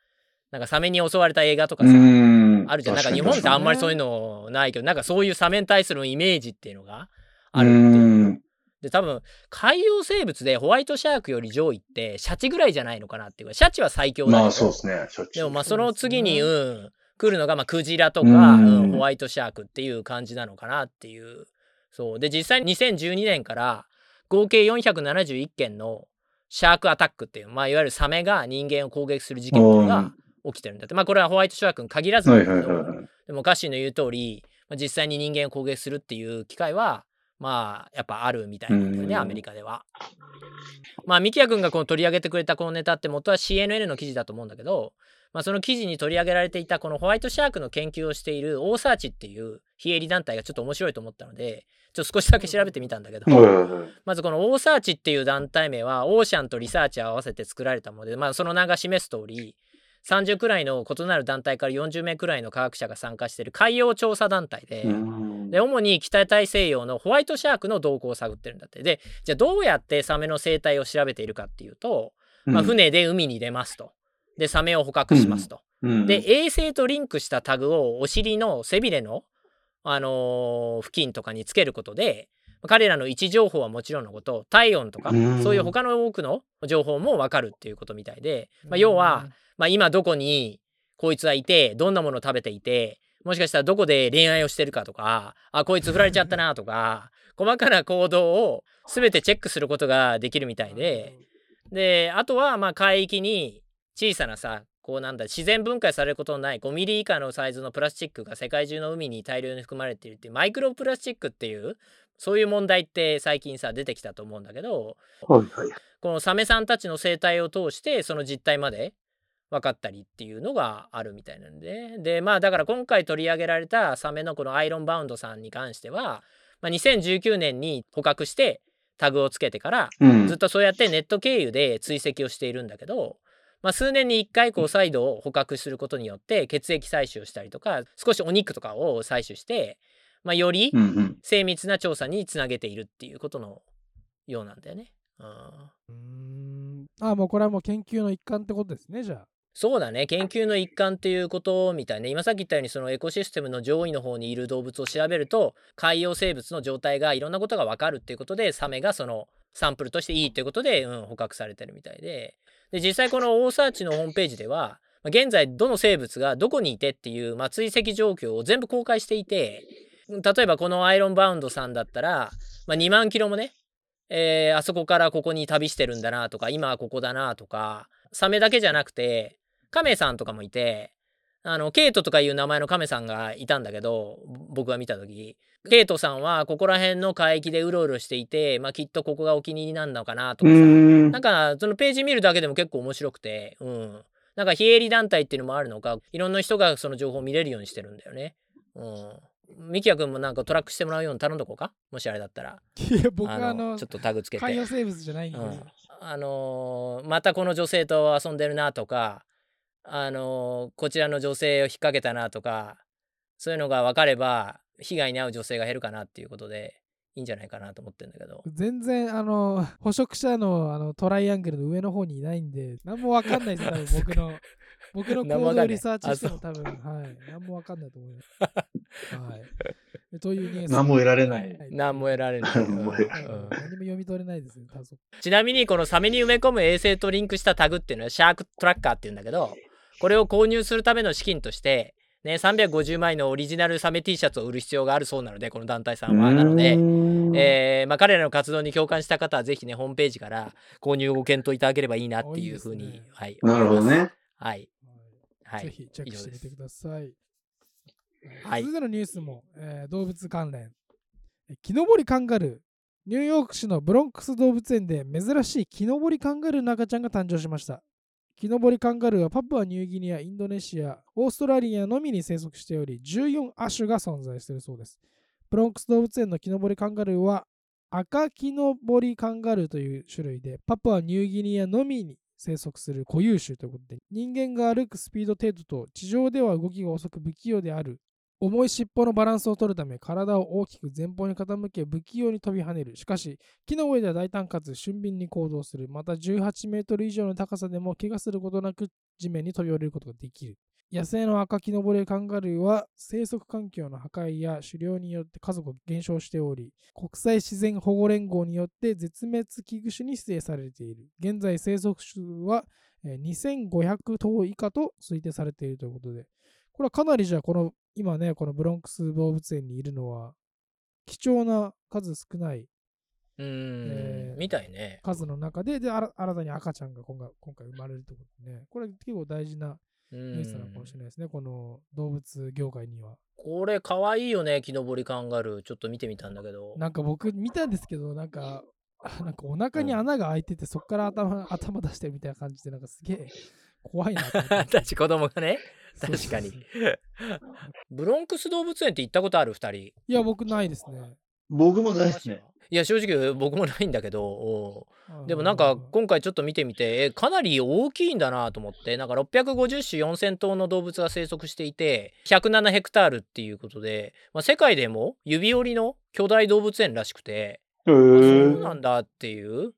なんかサメに襲われた映画とかさ、うん。あるじゃん。なんか日本ってあんまりそういうのないけど、なんかそういうサメに対するイメージっていうのがあうるっていう。ん。で、多分、海洋生物でホワイトシャークより上位ってシャチぐらいじゃないのかなっていうか、シャチは最強だけど、まあそうですね。しょっちゅうでもまあその次に、そううん、来るのがまあクジラとか、うんうんホワイトシャークっていう感じなのかなっていう。そう。で、実際に2012年から合計471件のシャークアタックっていう、まあいわゆるサメが人間を攻撃する事件が起きてるんだって。まあこれはホワイトシャークに限らず。でもガッシーの言う通り、まあ、実際に人間を攻撃するっていう機会はまあやっぱあるみたいなんだよねうんアメリカでは。まあミキヤ君がこの取り上げてくれたこのネタって元は CNN の記事だと思うんだけど、まあ、その記事に取り上げられていたこのホワイトシャークの研究をしているオーサーチっていう非営利団体がちょっと面白いと思ったのでちょっと少しだけ調べてみたんだけど、まずこのオーサーチっていう団体名はオーシャンとリサーチを合わせて作られたもので、まあ、その名が示す通り30くらいの異なる団体から40名くらいの科学者が参加している海洋調査団体で,、うん。で主に北大西洋のホワイトシャークの動向を探ってるんだって。でじゃあどうやってサメの生態を調べているかっていうと、まあ、船で海に出ますと。でサメを捕獲しますと、うん。で、衛星とリンクしたタグをお尻の背びれの、あのー付近とかにつけることで、彼らの位置情報はもちろんのこと、体温とかうん、そういう他の多くの情報もわかるっていうことみたいで、まあ、要は、まあ、今どこにこいつはいて、どんなものを食べていて、もしかしたらどこで恋愛をしてるかとか、あ、こいつ振られちゃったなとか、細かな行動を全てチェックすることができるみたいで、で、あとは、まあ、海域に小さなさ、こうなんだ、自然分解されることのない5ミリ以下のサイズのプラスチックが世界中の海に大量に含まれているっていう、マイクロプラスチックっていう、そういう問題って最近さ、出てきたと思うんだけど、はいはい。このサメさんたちの生態を通してその実態まで分かったりっていうのがあるみたいなんで。でまあだから今回取り上げられたサメのこのアイロンバウンドさんに関しては、まあ、2019年に捕獲してタグをつけてからうん。ずっとそうやってネット経由で追跡をしているんだけど、まあ、数年に1回こう再度捕獲することによって血液採取をしたりとか少しお肉とかを採取して、まあ、より。精密な調査につなげているっていうことのようなんだよね。うん。うーん。あもうこれはもう研究の一環ってことですねじゃあそうだね。研究の一環っていうことみたいね。今さっき言ったようにそのエコシステムの上位の方にいる動物を調べると海洋生物の状態がいろんなことが分かるっていうことでサメがそのサンプルとしていいっていうことで、うん、捕獲されてるみたいで。で実際この大サーチのホームページでは現在どの生物がどこにいてっていう、ま、追跡状況を全部公開していて例えばこのアイロンバウンドさんだったら、まあ、2万キロもねえーあそこからここに旅してるんだなとか今はここだなとかサメだけじゃなくてカメさんとかもいてあのケイトとかいう名前のカメさんがいたんだけど僕が見た時。ケイトさんはここら辺の海域でうろうろしていて、まあ、きっとここがお気に入りなんのかなとうかさ。ん。なんかそのページ見るだけでも結構面白くてうん。なんか非営利団体っていうのもあるのかいろんな人がその情報を見れるようにしてるんだよね。うん。ミキヤ君もなんかトラックしてもらうように頼んどこうか？もしあれだったら。いや僕はあのちょっとタグつけて。海洋生物じゃないうん、あのーまたこの女性と遊んでるなとか、あのーこちらの女性を引っ掛けたなとかそういうのが分かれば被害に遭う女性が減るかなっていうことでいいんじゃないかなと思ってんだけど。全然あの 捕食者のあのトライアングルの上の方にいないんで何もわかんないです多分 僕の僕の行動リサーチしても多分はい。何もわかんないと思います。はい。でというニュース。何も得られない。は何も得られない、何も得はい。うん。何も読み取れないですねちなみにこのサメに埋め込む衛星とリンクしたタグっていうのはシャークトラッカーっていうんだけどこれを購入するための資金としてね350枚のオリジナルサメ T シャツを売る必要があるそうなのでこの団体さんはなので、えーまあ、彼らの活動に共感した方はぜひねホームページから購入をご検討いただければいいなっていうふうにねはいなるほどね。はいはいぜひチェックしてみてください。はい続いてのニュースも、えー動物関連。え木登りカンガルー。ニューヨーク市のブロンクス動物園で珍しい木登りカンガルーの赤ちゃんが誕生しました。木登りカンガルーはパプアニューギニア、インドネシア、オーストラリアのみに生息しており、14亜種が存在しているそうです。ブロンクス動物園の木登りカンガルーは赤木登りカンガルーという種類で、パプアニューギニアのみに生息する固有種ということで、人間が歩くスピード程度と地上では動きが遅く不器用である重い尻尾のバランスを取るため体を大きく前方に傾け不器用に飛び跳ねる。しかし、木の上では大胆かつ俊敏に行動する。また18メートル以上の高さでも怪我することなく地面に飛び降りることができる。野生の赤木登りカンガルーは生息環境の破壊や狩猟によって家族が減少しており、国際自然保護連合によって絶滅危惧種に指定されている。現在生息種は2500頭以下と推定されているということで、これはかなりじゃあこの今ね、このブロンクス動物園にいるのは貴重な数少ないうーん、えーみたいね。数の中で、で、新たに赤ちゃんが今回今回生まれるということでね、これ結構大事なうニュースなのかもしれないですね、この動物業界には。これかわいいよね木登りカンガルー。ちょっと見てみたんだけど。なんか僕見たんですけど、なんか、あなんかお腹に穴が開いてて、そこから頭頭出してるみたいな感じで、なんかすげえ怖いな。私子供がね確かに。ブロンクス動物園って行ったことある？2人。いや、僕ないですね。僕もないですね。いや正直僕もないんだけどでもなんか今回ちょっと見てみてえかなり大きいんだなと思って。なんか650種4000頭の動物が生息していて107ヘクタールっていうことで、まあ、世界でも指折りの巨大動物園らしくてへあそうーなんだっていう。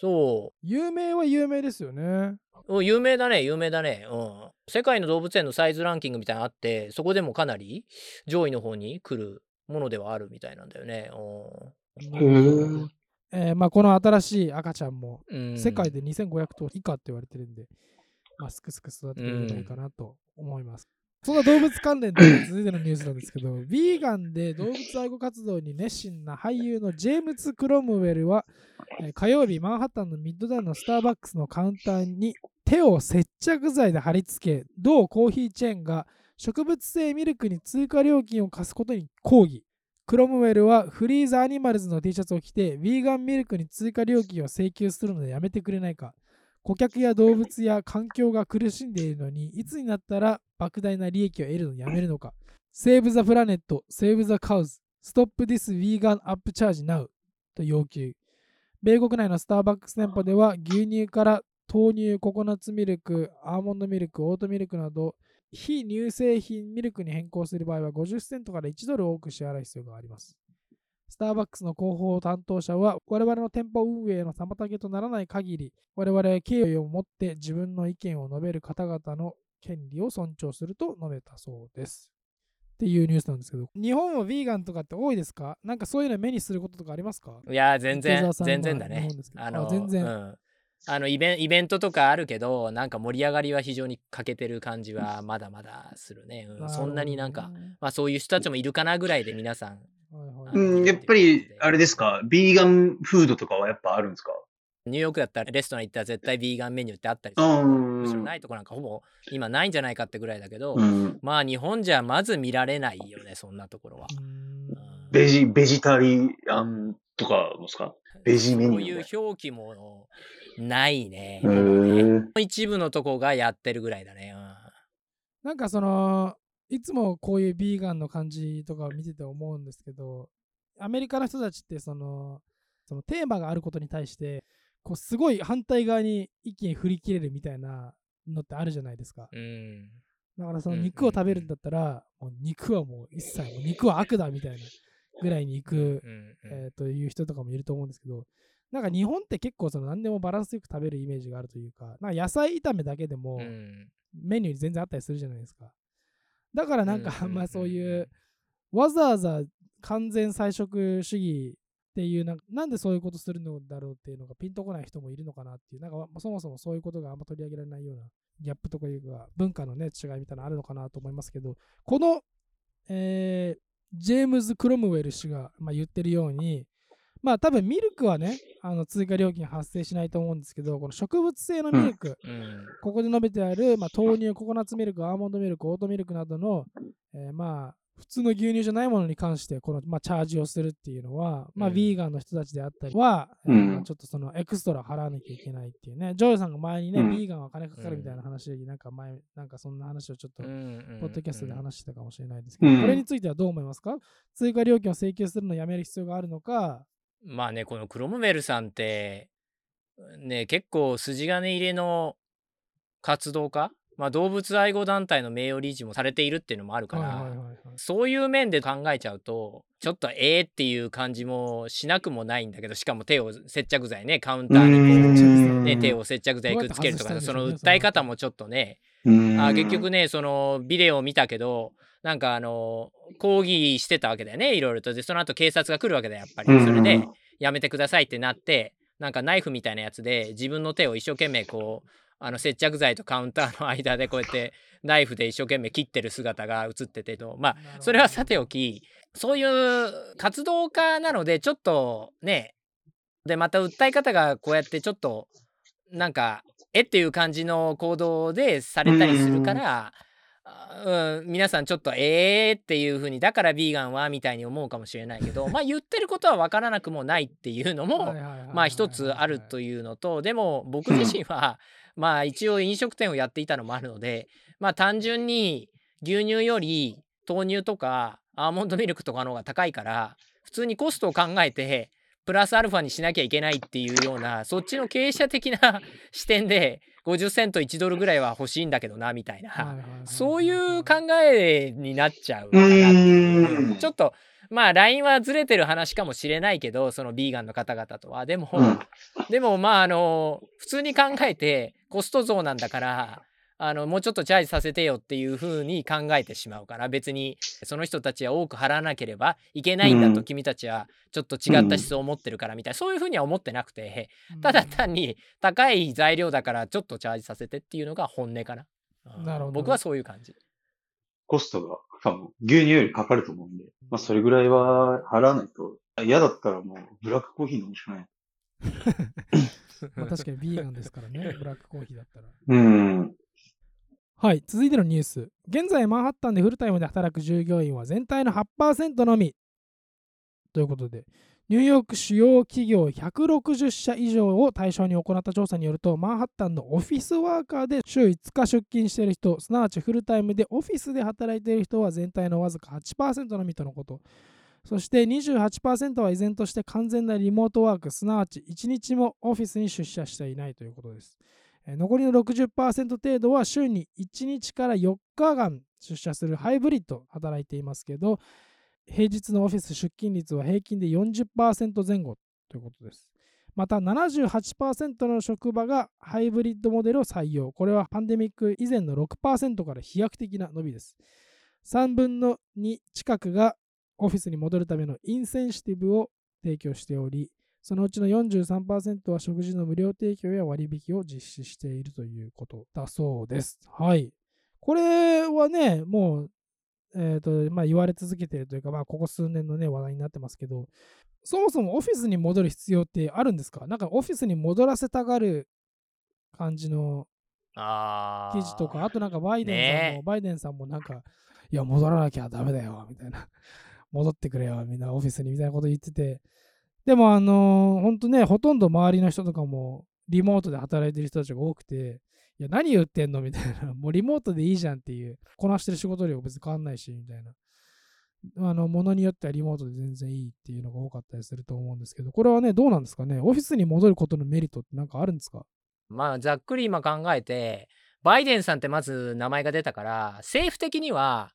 そ有名は有名ですよね。ううん有名だね有名だね。うん。世界の動物園のサイズランキングみたいなのあってそこでもかなり上位の方に来るものではあるみたいなんだよね。へえーまあ、この新しい赤ちゃんもうん。世界で2500頭以下って言われてるんで、まあ、すくすく育ててくれるんじゃないかなと思います。そんな動物関連で 続いてのニュースなんですけど、ヴィーガンで動物愛護活動に熱心な俳優のジェームズ・クロムウェルは、火曜日、マンハッタンのミッドタウンのスターバックスのカウンターに手を接着剤で貼り付け、同コーヒーチェーンが植物性ミルクに追加料金を課すことに抗議。クロムウェルはフリーザ・アニマルズの T シャツを着て、ヴィーガンミルクに追加料金を請求するのでやめてくれないか。顧客や動物や環境が苦しんでいるのに、いつになったら莫大な利益を得るのをやめるのか。Save the planet, save the cows, stop this vegan up charge now と要求。米国内のスターバックス店舗では牛乳から豆乳、ココナッツミルク、アーモンドミルク、オートミルクなど非乳製品ミルクに変更する場合は50セントから1ドル多く支払う必要があります。スターバックスの広報担当者は、我々の店舗運営の妨げとならない限り、我々は敬意を持って自分の意見を述べる方々の権利を尊重すると述べたそうです。っていうニュースなんですけど、日本はヴィーガンとかって多いですか？なんかそういうの目にすることとかありますか？いや全池然全然だね。あのあ全然。うん。あのイベンイベントとかあるけどなんか盛り上がりは非常に欠けてる感じはまだまだするね、うん。そんなになんか、まあそういう人たちもいるかなぐらいで皆さんうん、やっぱり、あれですか、ビーガンフードとかはやっぱあるんですか？ニューヨークだったらレストラン行ったら絶対ビーガンメニューってあったりする。うんむしろないとこなんかほぼ今ないんじゃないかってぐらいだけど、うん。まあ日本じゃまず見られないよねそんなところは、ベジ、ベジタリアンとかですか？ベジメニュー。そういう表記もないね。一部のとこがやってるぐらいだね、うん。なんかその、いつもこういうビーガンの感じとかを見てて思うんですけど、アメリカの人たちってその、そのテーマがあることに対して、こうすごい反対側に一気に振り切れるみたいなのってあるじゃないですか。うんだからそのうん肉を食べるんだったら、もう肉はもう一切、もう肉は悪だみたいなぐらいに行く、えーという人とかもいると思うんですけど、なんか日本って結構その何でもバランスよく食べるイメージがあるというか、なんか野菜炒めだけでも、うんメニューに全然あったりするじゃないですか。だからなんかまそういうわざわざ完全菜食主義っていうななんでそういうことするのだろうっていうのがピンとこない人もいるのかなっていうなんかまそもそもそういうことがあんま取り上げられないようなギャップとかいうか文化のね違いみたいなのあるのかなと思いますけどこの、えージェームズ・クロムウェル氏が、まあ、言ってるようにまあ多分ミルクはねあの追加料金発生しないと思うんですけどこの植物性のミルク、うん。ここで述べてある、まあ、豆乳、ココナッツミルク、アーモンドミルク、オートミルクなどの、えーまあ、普通の牛乳じゃないものに関して、この、まあ、チャージをするっていうのは、まあ、うん。ヴィーガンの人たちであったりは、えーうん。まあちょっとそのエクストラ払わなきゃいけないっていうね、ジョージさんが前にね、うん。ヴィーガンは金かかるみたいな話で、なんか前、なんかそんな話をちょっと、ポッドキャストで話してたかもしれないですけど、うん。これについてはどう思いますか？追加料金を請求するのをやめる必要があるのか、まあねこのクロムメルさんってね結構筋金入れの活動家、まあ、動物愛護団体の名誉理事もされているっていうのもあるから、はいはいはいはい。そういう面で考えちゃうとちょっとええっていう感じもしなくもないんだけどしかも手を接着剤ねカウンターにこう、うんね、手を接着剤くっつけるとか、どうやって外したその訴え方もちょっとね、うんあ結局ねそのビデオを見たけどなんかあの抗議してたわけだよねいろいろと。でその後警察が来るわけだよやっぱり。うんそれでやめてくださいってなってなんかナイフみたいなやつで自分の手を一生懸命こうあの接着剤とカウンターの間でこうやってナイフで一生懸命切ってる姿が映っててと。まあそれはさておきそういう活動家なのでちょっとねでまた訴え方がこうやってちょっとなんかえっていう感じの行動でされたりするから、あうん、皆さんちょっとえーっていう風にだからビーガンはみたいに思うかもしれないけど まあ言ってることは分からなくもないっていうのもまあ一つあるという。いうのとでも僕自身は まあ一応飲食店をやっていたのもあるのでまあ単純に牛乳より豆乳とかアーモンドミルクとかの方が高いから普通にコストを考えてプラスアルファにしなきゃいけないっていうようなそっちの経営者的な視点で50セント1ドルぐらいは欲しいんだけどなみたいな。そういう考えになっちゃうちょっとまあ LINE はずれてる話かもしれないけどそのビーガンの方々とは。でも、うん。でもまああの普通に考えてコスト増なんだからあのもうちょっとチャージさせてよっていう風に考えてしまうから別にその人たちは多く払わなければいけないんだとうん君たちはちょっと違った思想を持ってるからみたいなそういう風には思ってなくてただ単に高い材料だからちょっとチャージさせてっていうのが本音かな。うんなるほど僕はそういう感じ。コストが多分牛乳よりかかると思うんで、まあそれぐらいは払わないと、嫌だったらもうブラックコーヒー飲むしかない。まあ確かにビーガンですからね、ブラックコーヒーだったら。うん。はい、続いてのニュース。現在、マンハッタンでフルタイムで働く従業員は全体の8%のみ。ということで、ニューヨーク主要企業160社以上を対象に行った調査によると、マンハッタンのオフィスワーカーで週5日出勤している人、すなわちフルタイムでオフィスで働いている人は全体のわずか8%のみとのこと。そして28%は依然として完全なリモートワーク、すなわち1日もオフィスに出社していないということです。残りの60%程度は週に1日から4日間出社するハイブリッド働いていますけど、平日のオフィス出勤率は平均で40%前後ということです。また78%の職場がハイブリッドモデルを採用。これはパンデミック以前の6%から飛躍的な伸びです。3分の2近くがオフィスに戻るためのインセンシティブを提供しており、そのうちの43%は食事の無料提供や割引を実施しているということだそうです。はい。これはね、もう、えっ、と、まあ言われ続けているというか、まあここ数年のね、話題になってますけど、そもそもオフィスに戻る必要ってあるんですか？なんかオフィスに戻らせたがる感じの記事とか、あとなんかバイデンさんも、ねえバイデンさんもなんか、いや、戻らなきゃダメだよ、みたいな。戻ってくれよ、みんなオフィスに、みたいなこと言ってて。でも、あのー、ほとね、ほとんど周りの人とかも、リモートで働いてる人たちが多くて、いや、何言ってんのみたいな。もうリモートでいいじゃんっていう。こなしてる仕事量別に変わんないし、みたいな。あの、ものによってはリモートで全然いいっていうのが多かったりすると思うんですけど、これはね、どうなんですかね？オフィスに戻ることのメリットってなんかあるんですか？まあざっくり今考えてバイデンさんってまず名前が出たから政府的には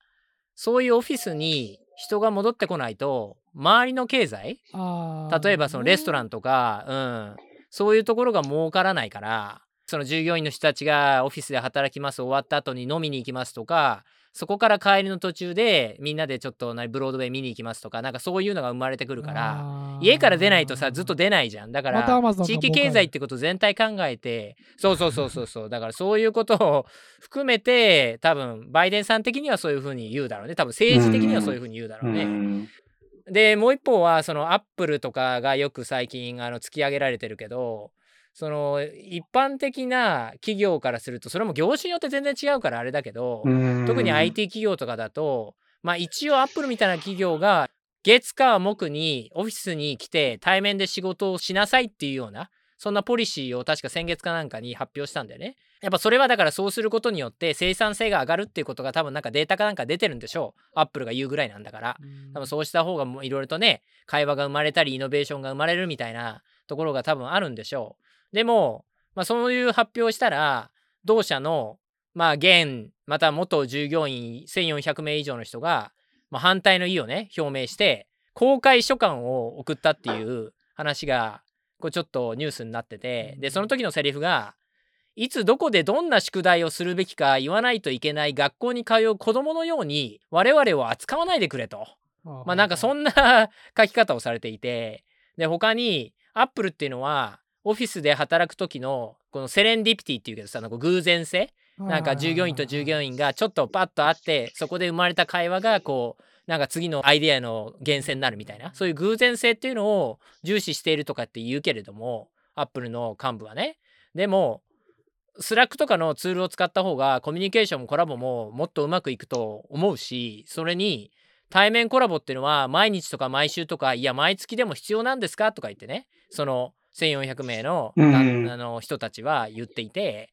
そういうオフィスに人が戻ってこないと周りの経済？例えばそのレストラン。ンとか、うん、そういうところが儲からないからその従業員の人たちがオフィスで働きます終わった後に飲みに行きますとかそこから帰りの途中でみんなでちょっとなブロードウェイ見に行きますとかなんかそういうのが生まれてくるから家から出ないとさずっと出ないじゃん。だかまた Amazon らが地域経済ってこと全体考えてそうそうそうそうそう。だからそういうことを含めて多分バイデンさん的にはそういうふうに言うだろうね。多分政治的にはそういうふうに言うだろうね。うん。でもう一方はそのアップルとかがよく最近あの突き上げられてるけどその一般的な企業からするとそれも業種によって全然違うからあれだけど、特に IT 企業とかだとまあ一応アップルみたいな企業が月火木にオフィスに来て対面で仕事をしなさいっていうようなそんなポリシーを確か先月かなんかに発表したんだよね。やっぱそれはだからそうすることによって生産性が上がるっていうことが多分なんかデータかなんか出てるんでしょう。アップルが言うぐらいなんだから。多分そうした方がいろいろとね会話が生まれたりイノベーションが生まれるみたいなところが多分あるんでしょう。でも、まあ、そういう発表をしたら同社のまあ現また元従業員1400名以上の人が、まあ、反対の意をね表明して公開書簡を送ったっていう話がこうちょっとニュースになっててでその時のセリフがいつどこでどんな宿題をするべきか言わないといけない学校に通う子供のように我々を扱わないでくれと。まあなんかそんんな書き方をされていてで他にアップルっていうのはオフィスで働く時のこのセレンディピティっていうけどさなんか偶然性？なんか従業員と従業員がちょっとパッと会ってそこで生まれた会話がこうなんか次のアイデアの源泉になるみたいなそういう偶然性っていうのを重視しているとかって言うけれどもアップルの幹部はね。でもスラックとかのツールを使った方がコミュニケーションもコラボももっとうまくいくと思うしそれに対面コラボっていうのは毎日とか毎週とかいや毎月でも必要なんですかとか言ってねその1400名の,、うん。あの人たちは言っていて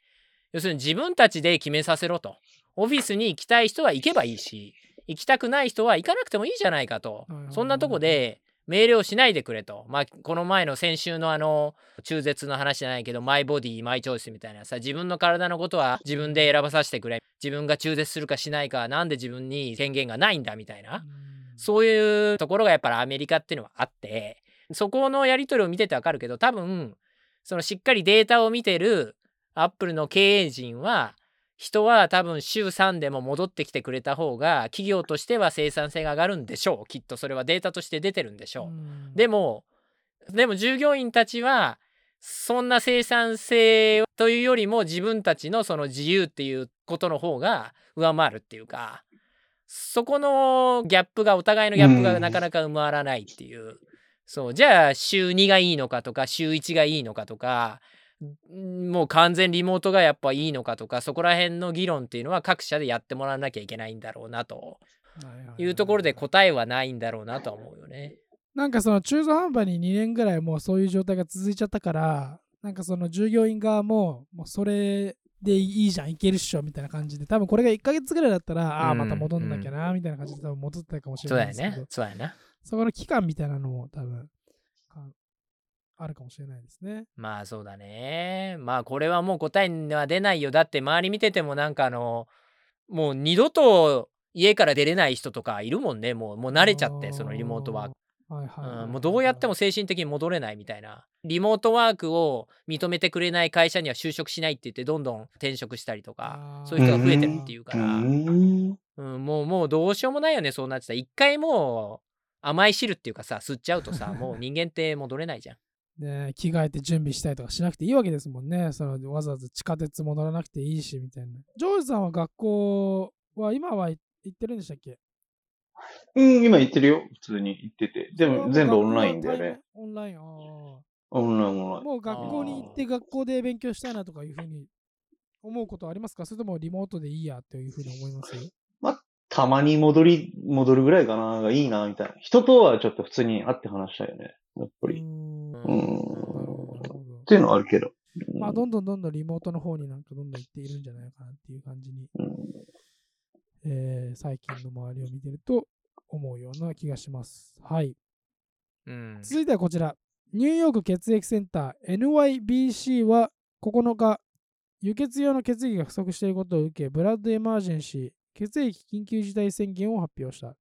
要するに自分たちで決めさせろと。オフィスに行きたい人は行けばいいし行きたくない人は行かなくてもいいじゃないかと。そんなとこで命令をしないでくれと。まあこの前の先週のあの中絶の話じゃないけどマイボディマイチョイスみたいなさ自分の体のことは自分で選ばさせてくれ。自分が中絶するかしないかなんで自分に権限がないんだみたいな。そういうところがやっぱりアメリカっていうのはあってそこのやり取りを見ててわかるけど多分そのしっかりデータを見てるアップルの経営陣は人は多分週3でも戻ってきてくれた方が企業としては生産性が上がるんでしょう。きっとそれはデータとして出てるんでしょう。うん。でもでも従業員たちはそんな生産性というよりも自分たちのその自由っていうことの方が上回るっていうかそこのギャップがお互いのギャップがなかなか埋まらないっていう、そうじゃあ週2がいいのかとか週1がいいのかとかんもう完全リモートがやっぱいいのかとかそこら辺の議論っていうのは各社でやってもらわなきゃいけないんだろうなとはいうところで答えはないんだろうなとは思うよね。なんかその中途半端に2年ぐらいもうそういう状態が続いちゃったから、なんかその従業員側も、もうそれでいいじゃん、いけるっしょみたいな感じで、多分これが1ヶ月ぐらいだったら、ああ、うんまた戻んなきゃな、みたいな感じで多分戻ってたかもしそうれないですけど、だよね。そうだよな。そこの期間みたいなのも多分、かあるかもしれないですね。まあそうだね。まあこれはもう答えは出ないよ。だって周り見ててもなんかあのもう二度と家から出れない人とかいるもんね。もうもう慣れちゃってそのリモートワーク。うん、もうどうやっても精神的に戻れないみたいな。リモートワークを認めてくれない会社には就職しないって言ってどんどん転職したりとかそういう人が増えてるっていうから、うーん。うん、もうもうどうしようもないよねそうなってたら一回もう甘い汁っていうかさ吸っちゃうとさもう人間って戻れないじゃん。ね、着替えて準備したりとかしなくていいわけですもんね。そのわざわざ地下鉄も乗らなくていいしみたいな。ジョージさんは学校は今は行ってるんでしたっけ？うん、今言ってるよ。普通に言ってて。でも全部オンラインだよね。オンライン、あオンライン、オンライン。あもう学校に行って学校で勉強したいなとかいうふうに思うことはありますか？それともリモートでいいやっていうふうに思います？たまに戻り、戻るぐらいかな、がいいな、みたいな。人とはちょっと普通に会って話したいよね。やっぱり。っうーんなるうんほどなるほどていうのはあるけど。うんまあ、どんどんどんどんリモートの方になんかどんどん行っているんじゃないかなっていう感じに、うんえー最近の周りを見てると思うような気がします。はい。うん続いてはこちら。ニューヨーク血液センター NYBC は9日、輸血用の血液が不足していることを受け、ブラッドエマージェンシー血液緊急事態宣言を発表した。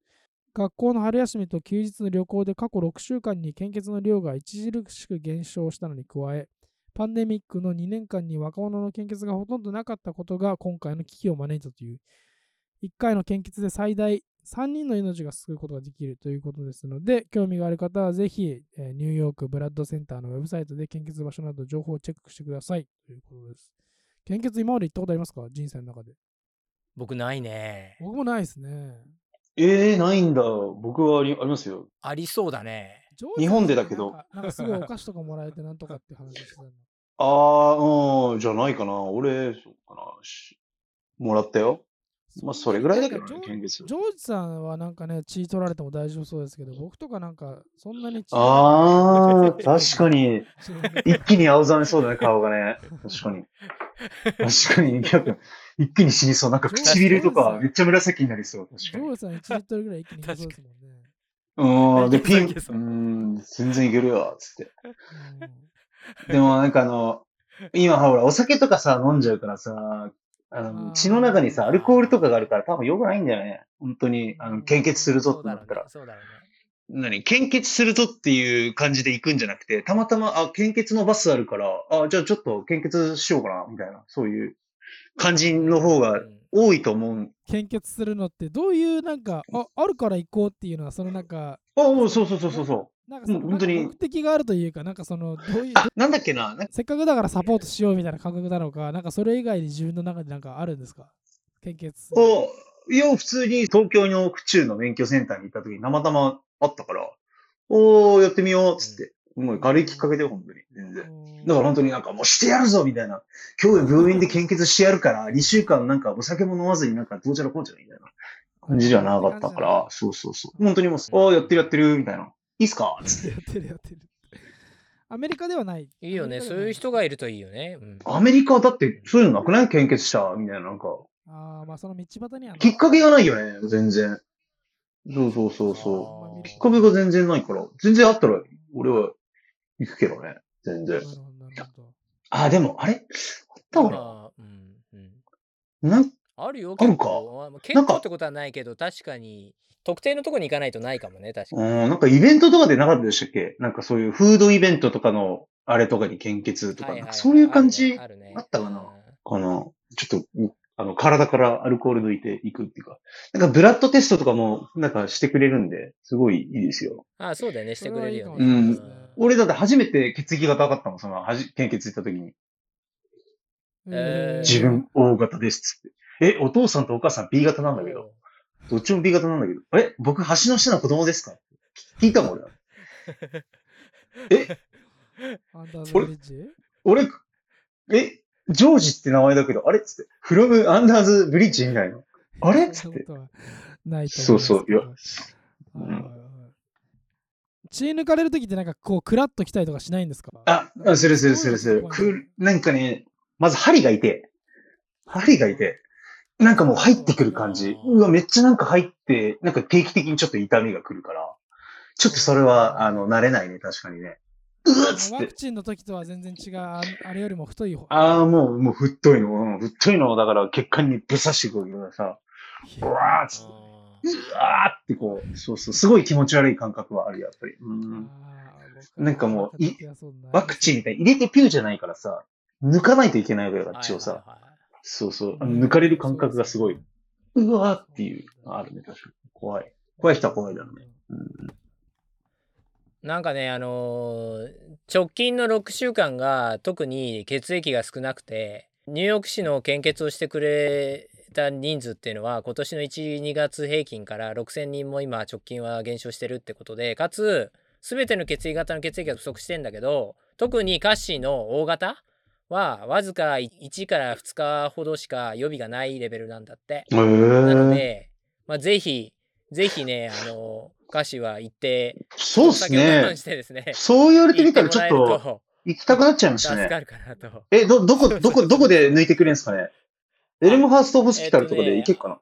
学校の春休みと休日の旅行で過去6週間に献血の量が著しく減少したのに加え、パンデミックの2年間に若者の献血がほとんどなかったことが今回の危機を招いたという。1回の献血で最大3人の命が救うことができるということですので、興味がある方はぜひ、えーニューヨークブラッドセンターのウェブサイトで献血場所など情報をチェックしてくださいということです。献血今まで行ったことありますか？人生の中で。僕ないね。僕もないですね。ええー、ないんだ。僕はありありますよ。ありそうだね。日本でだけどなんかなんかすごいお菓子とかもらえてなんとかって話してたの。ああ、うん、じゃないかな。俺、そうかな。しもらったよ。まあ、それぐらいだけどね、ジョージさんはなんかね、血取られても大丈夫そうですけど、僕とかなんかそんなに血ああ、確かに。一気に青ざめそうだね、顔がね。確かに。確かに、逆一気に死にそう。なんか唇とかめっちゃ紫になりそう。確かに。ジョージさん1リットルぐらい一気にいけそうですもんね。うん、で、ピン、ううん、全然いけるよ、つって。うんでもなんかあの、今ほら、お酒とかさ、飲んじゃうからさ、ああの、ー血の中にさ、アルコールとかがあるから多分良くないんだよね。本当に、あの、献血するぞってなったら。そうだろうね。何？献血するぞっていう感じで行くんじゃなくて、たまたま、あ、献血のバスあるから、あ、じゃあちょっと献血しようかな、みたいな、そういう感じの方がうん多いと思う。献血するのってどういうなんか、ああるから行こうっていうのは、そのなんか、あ、そうそうそうそうそう。なんかそのうん本当に目的があるというか、なんかその、どういう、あ、なんだっけな、せっかくだからサポートしようみたいな感覚なのか、なんかそれ以外に自分の中でなんかあるんですか？献血。おいや、普通に東京の府中の免許センターに行った時にたまたまあったから、おー、やってみよう、つって。もう軽いきっかけで、本当に。全然。うんだから本当になんかもうしてやるぞみたいな。今日病院で献血してやるから、2週間なんかお酒も飲まずになんかどうちゃらこうちゃらみたいな感じじゃなかったから、そうそうそう。本当にもう、ああ、やってるやってる、みたいな。いいっすか？つって。やってるやってる。アメリカではない。いいよね。そういう人がいるといいよね。うんアメリカだってそういうのなくない？献血者みたいな、なんか。ああ、まあその道端にはきっかけがないよね、全然。そうそうそうそあーう。きっかけが全然ないから、全然あったら俺は行くけどね、全然な。るほど、なるほど。あ、でも、あれ？あった俺。まあうんうんなんあるよ、あるか？結構。ってことはないけど、確かに、特定のとこに行かないとないかもね、確かに。うん、なんかイベントとかでなかったでしたっけ？なんかそういうフードイベントとかの、あれとかに献血とか、はいはいはいそういう感じあるねあったかな？うんかな？ちょっと、うんあの、体からアルコール抜いていくっていうか。なんかブラッドテストとかも、なんかしてくれるんで、すごいいいですよ。あそうだよね、してくれるよね。それはいいかもしれないですね俺だって初めて血液型分かったもん、その、はじ、献血行った時に。えー自分 O 型ですっつって。え、お父さんとお母さん B 型なんだけど、どっちも B 型なんだけど、え、僕橋の下の子供ですか？聞いたもん俺は。え、アンダーズブリッジ俺、え、ジョージって名前だけど、あれ？っつって、from under the bridge みたいな。あれ？っつって。な。いとそうそう、すい。や、血抜かれるときってなんかこう、クラッときたりとかしないんですか？あ、あするするするする。くなんかね、まず針がい。て、針がい。て、なんかもう入ってくる感じ。うわ、めっちゃなんか入って、なんか定期的にちょっと痛みが来るから、ちょっとそれは、あの、慣れないね、確かにね。うわっつってワク。チンの時とは全然違う、ああれよりも太い方。ああ、もう、もう太いの、うん太いのをだから血管にぶっ刺してくるからさ、うわーっつって、あうわーってこう、そうそう、すごい気持ち悪い感覚はある、やっぱり。うんなんかもういワクチンみたいに入れてピューじゃないからさ、抜かないといけないわけだーから、血をさ。はいはいはいそうそう。あの抜かれる感覚がすごい。うわーっていうのあるね、確かに。怖い。怖い人は怖いだろうね。なんかね、あのー直近の6週間が特に血液が少なくて、ニューヨーク市の献血をしてくれた人数っていうのは、今年の1、2月平均から6000人も今直近は減少してるってことで、かつ、全ての血液型の血液が不足してんだけど、特にカッシーの O 型は、わずか1から2日ほどしか予備がないレベルなんだって。へなのー。で、まあ、ぜひ、ぜひね、あの、歌詞は行って、そうっすねですね、そう言われてみたらちょっと行きたくなっちゃいましたね。助かるかなと。え、ど、どこ、どこ、どこで抜いてくれんすかね？エルムハーストホスピタルとかで行けっかな、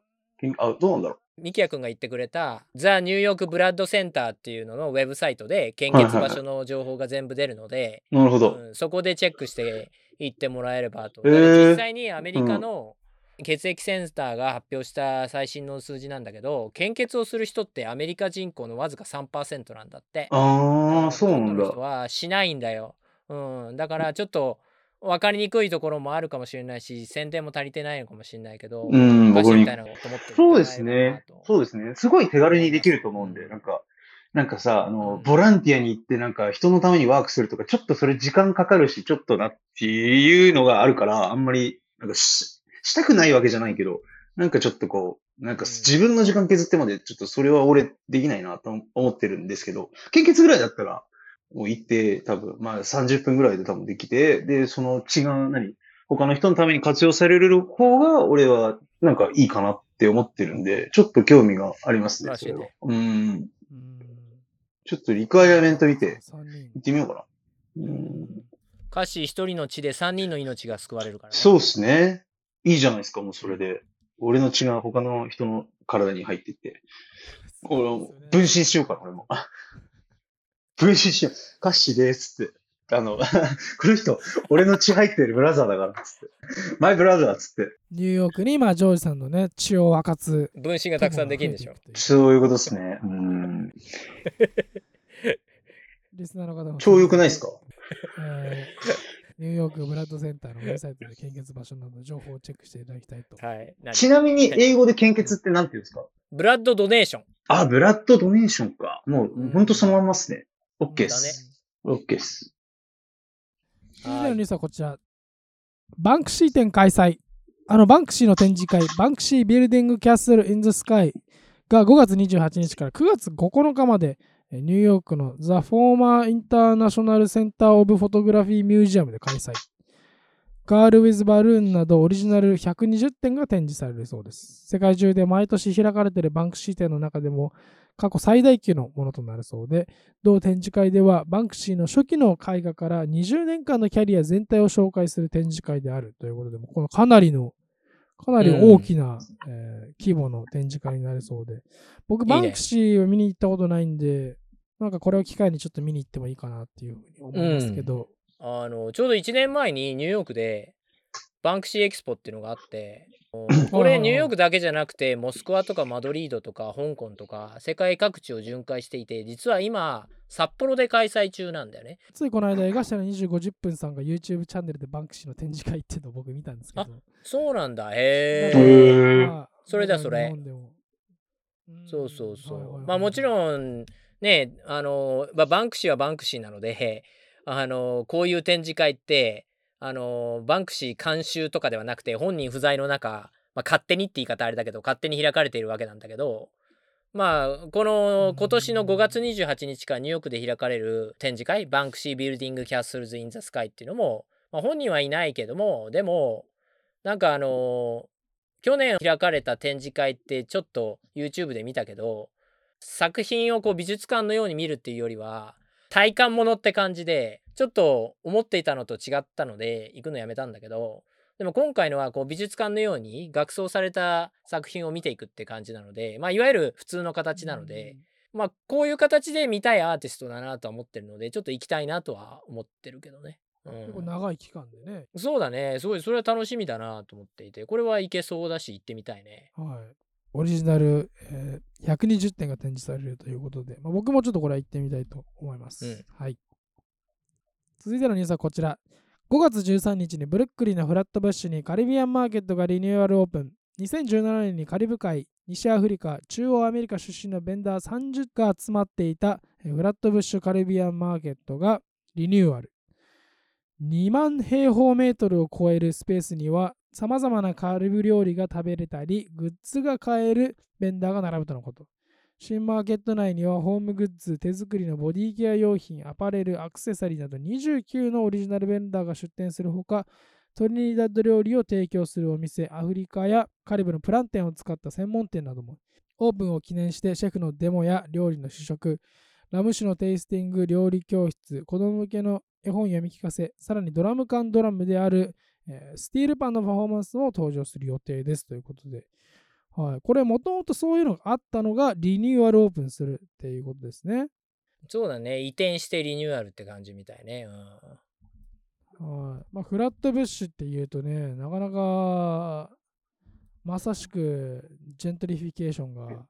あ、どうなんだろミキヤ君が言ってくれたザ・ニューヨーク・ブラッドセンターっていうののウェブサイトで献血場所の情報が全部出るので、うなるほど。うんそこでチェックして行ってもらえればと。実際にアメリカの血液センターが発表した最新の数字なんだけど、献血をする人ってアメリカ人口のわずか3%なんだって。ああ、そうなんだ人。はしないんだよ。うん、だからちょっと分かりにくいところもあるかもしれないし宣伝も足りてないのかもしれないけど、うん、僕みたい。なのと思ってそうですね。そうですね。すごい手軽にできると思うんで、なんか、なんかさ、あの、うんボランティアに行ってなんか人のためにワークするとか、ちょっとそれ時間かかるし、ちょっとなっていうのがあるから、あんまり、なんかし、したくないわけじゃないけど、なんかちょっとこう、なんかうん自分の時間削ってまで、ちょっとそれは俺できないなと思ってるんですけど、献血ぐらいだったら、もう行って、多分、まあ30分ぐらいで多分できて、で、その血が何他の人のために活用される方が、俺はなんかいいかなって思ってるんで、ちょっと興味がありますね、それは。うん。うんちょっとリクワイアメント見て、行ってみようかな。うん。歌詞一人の血で3人の命が救われるから、ね。そうですね。いいじゃないですか、もうそれで。俺の血が他の人の体に入っていって。俺も分身しようかな、俺も。分身しよう。カッシーですって。あの、この人、俺の血入ってるブラザーだから、つって。マイブラザーつって。ニューヨークに今ジョージさんのね血を分かつ分身がたくさんできるんでしょ。そういうことですね。うん。リスナーの方も超良くないですか？えーニューヨークブラッドセンターのウェブサイトで献血場所などの情報をチェックしていただきたいと。はい。何ちなみに、英語で献血ってなんて言うんですか？ブラッドドネーション。あ、ブラッドドネーションか。もう、うんほんとそのまんまっすね。オッケーっす。オッケーっす。続いてのニュースはこちら。バンクシー展開催。あのバンクシーの展示会、 Banksy Building Castle in the Sky が5月28日から9月9日までニューヨークの the former International Center of Photography Museum で開催。 Girl with Balloon などオリジナル120点が展示されるそうです。世界中で毎年開かれているバンクシー展の中でも過去最大級のものとなるそうで、同展示会ではバンクシーの初期の絵画から20年間のキャリア全体を紹介する展示会であるということで、このかなりの、かなり大きな、えー規模の展示会になるそうで、僕、いいね。バンクシーを見に行ったことないんで、なんかこれを機会にちょっと見に行ってもいいかなっていうふうに思いますけど、あの、ちょうど1年前にニューヨークでバンクシーエキスポっていうのがあって、これニューヨークだけじゃなくてモスクワとかマドリードとか香港とか世界各地を巡回していて実は今札幌で開催中なんだよね。ついこの間、江頭2時50分さんが YouTube チャンネルでバンクシーの展示会行ってるのを僕見たんですけど。そうなんだだへえ。それだそれそうそうそう。まあもちろんねあの、まあ、バンクシーはバンクシーなのであのこういう展示会ってあのバンクシー監修とかではなくて本人不在の中、まあ、勝手にって言い方あれだけど勝手に開かれているわけなんだけどまあこの今年の5月28日からニューヨークで開かれる展示会 Banksy Building Castles in the Sky っていうのも、まあ、本人はいないけどもでもなんかあの去年開かれた展示会ってちょっと YouTube で見たけど作品をこう美術館のように見るっていうよりは体感ものって感じでちょっと思っていたのと違ったので行くのやめたんだけどでも今回のはこう美術館のように学装された作品を見ていくって感じなのでまあいわゆる普通の形なので、まあこういう形で見たいアーティストだなとは思ってるのでちょっと行きたいなとは思ってるけどね。う結構ん、長い期間でね。そうだねすごいそれは楽しみだなと思っていてこれは行けそうだし行ってみたいね。はい。オリジナル、えー120点が展示されるということで、まあ、僕もちょっとこれは行ってみたいと思います。うんはい。続いてのニュースはこちら。5月13日にブルックリンのフラットブッシュにカリビアンマーケットがリニューアルオープン。2017年にカリブ海、西アフリカ、中央アメリカ出身のベンダー30が集まっていたえーフラットブッシュカリビアンマーケットがリニューアル。2万平方メートルを超えるスペースにはさまざまなカリブ料理が食べれたり、グッズが買えるベンダーが並ぶとのこと。新マーケット内にはホームグッズ、手作りのボディケア用品、アパレル、アクセサリーなど29のオリジナルベンダーが出店するほか、トリニダッド料理を提供するお店、アフリカやカリブのプランテンを使った専門店なども、オープンを記念してシェフのデモや料理の試食、ラム酒のテイスティング料理教室、子供向けの絵本読み聞かせ、さらにドラム缶ドラムである、えースティールパンのパフォーマンスも登場する予定ですということで、はい、これもともとそういうのがあったのがリニューアルオープンするっていうことですね。そうだね。移転してリニューアルって感じみたいね。うん。はい。まあ、フラットブッシュっていうとね、なかなかまさしくジェントリフィケーションが、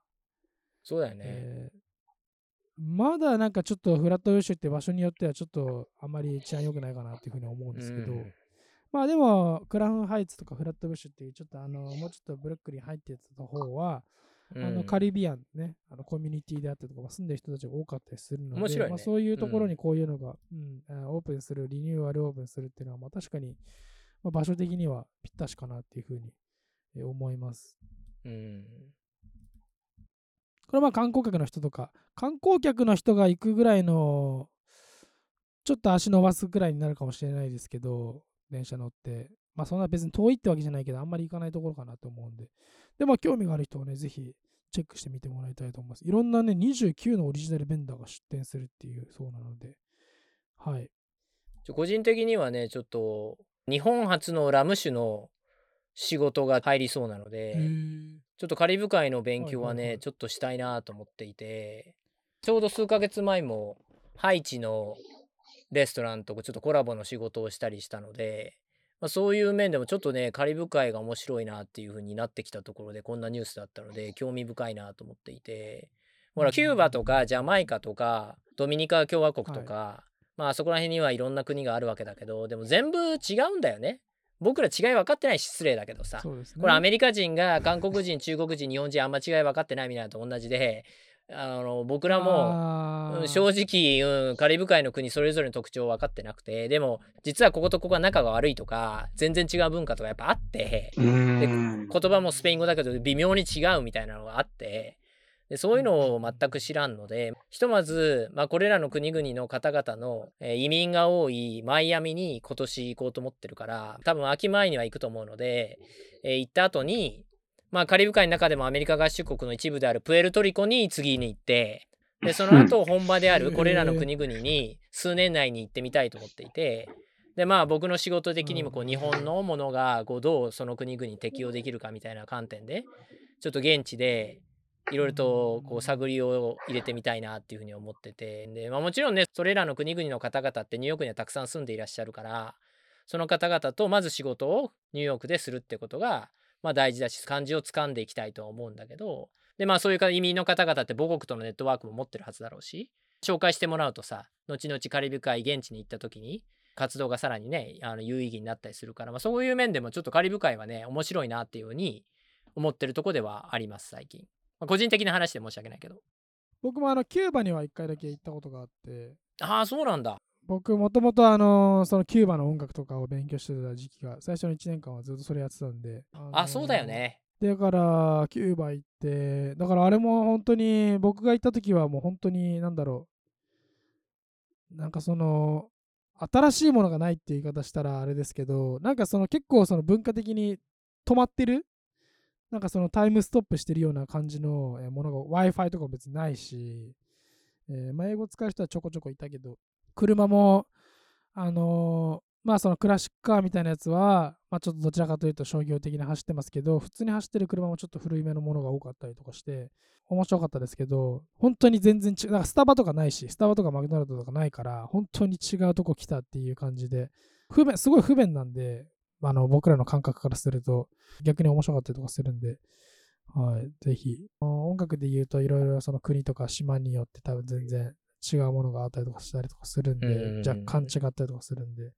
そうだよね。えーまだなんかちょっとフラットブッシュって場所によってはちょっとあんまり治安良くないかなっていうふうに思うんですけど、うんまあでもクラウンハイツとかフラットブッシュっていうちょっとあのもうちょっとブルックリン入ってた方は、あのカリビアンね、あのコミュニティであったりとか、まあ住んでる人たちが多かったりするので、ねまあ、そういうところにこういうのが、うんあオープンする、リニューアルオープンするっていうのは、まあ、確かに、まあ、場所的にはぴったしかなっていうふうにえー思います。うん。これはまあ観光客の人とか、観光客の人が行くぐらいの、ちょっと足伸ばすぐらいになるかもしれないですけど、電車乗って。まあそんな別に遠いってわけじゃないけど、あんまり行かないところかなと思うんで。で、まあ興味がある人はね、ぜひチェックしてみてもらいたいと思います。いろんなね、29のオリジナルベンダーが出店するっていうそうなので、はい。個人的にはねちょっと日本初のラム酒の仕事が入りそうなので、ちょっとカリブ海の勉強はね、はいはいはいちょっとしたいなと思っていてちょうど数ヶ月前もハイチのレストランとちょっとコラボの仕事をしたりしたので、まあ、そういう面でもちょっとねカリブ海が面白いなっていう風になってきたところでこんなニュースだったので興味深いなと思っていて。ほらキューバとかジャマイカとかドミニカ共和国とか、まあそこら辺にはいろんな国があるわけだけどでも全部違うんだよね。僕ら違い分かってないし失礼だけどさ。ね。これアメリカ人が韓国人中国人日本人あんま違い分かってないみたいなのと同じであの僕らも正直、うん、カリブ海の国それぞれの特徴分かってなくてでも実はこことここが仲が悪いとか全然違う文化とかやっぱあってうーん。言葉もスペイン語だけど微妙に違うみたいなのがあってでそういうのを全く知らんのでひとまず、まあ、これらの国々の方々の、えー移民が多いマイアミに今年行こうと思ってるから多分秋前には行くと思うので、えー行った後にまあカリブ海の中でもアメリカ合衆国の一部であるプエルトリコに次に行ってでその後 本場であるこれらの国々に数年内に行ってみたいと思っていてでまあ僕の仕事的にもこう日本のものがこうどうその国々に適用できるかみたいな観点でちょっと現地でいろいろとこう探りを入れてみたいなっていうふうに思っててで、まあ、もちろんねそれらの国々の方々ってニューヨークにはたくさん住んでいらっしゃるからその方々とまず仕事をニューヨークでするってことがまあ大事だし感じをつかんでいきたいとは思うんだけどでまあそういうか移民の方々って母国とのネットワークも持ってるはずだろうし紹介してもらうとさ後々カリブ海現地に行った時に活動がさらにねあの有意義になったりするから、まあ、そういう面でもちょっとカリブ海はね面白いなっていうふうに思ってるとこではあります最近、まあ個人的な話で申し訳ないけど。僕もあのキューバには1回だけ行ったことがあって。ああそうなんだ僕もともとあのそのキューバの音楽とかを勉強してた時期が最初の1年間はずっとそれやってたんであそうだよね。だからキューバ行ってだからあれも本当に僕が行った時はもう本当になんだろうなんかその新しいものがないって言い方したらあれですけどなんかその結構その文化的に止まってるなんかそのタイムストップしてるような感じのえーものが Wi-Fi とかも別にないし、えーまあ、英語使う人はちょこちょこいたけど車もあのーまあそのクラシックカーみたいなやつは、まあちょっとどちらかというと商業的に走ってますけど、普通に走ってる車もちょっと古いめのものが多かったりとかして、面白かったですけど、本当に全然違う、なんかスタバとかないし、スタバとかマクドナルドとかないから、本当に違うとこ来たっていう感じで、不便、すごい不便なんで、あの僕らの感覚からすると、逆に面白かったりとかするんで、はい、ぜひ。音楽で言うといろいろその国とか島によって多分全然違うものがあったりとかしたりとかするんで、うん若干違ったりとかするんで、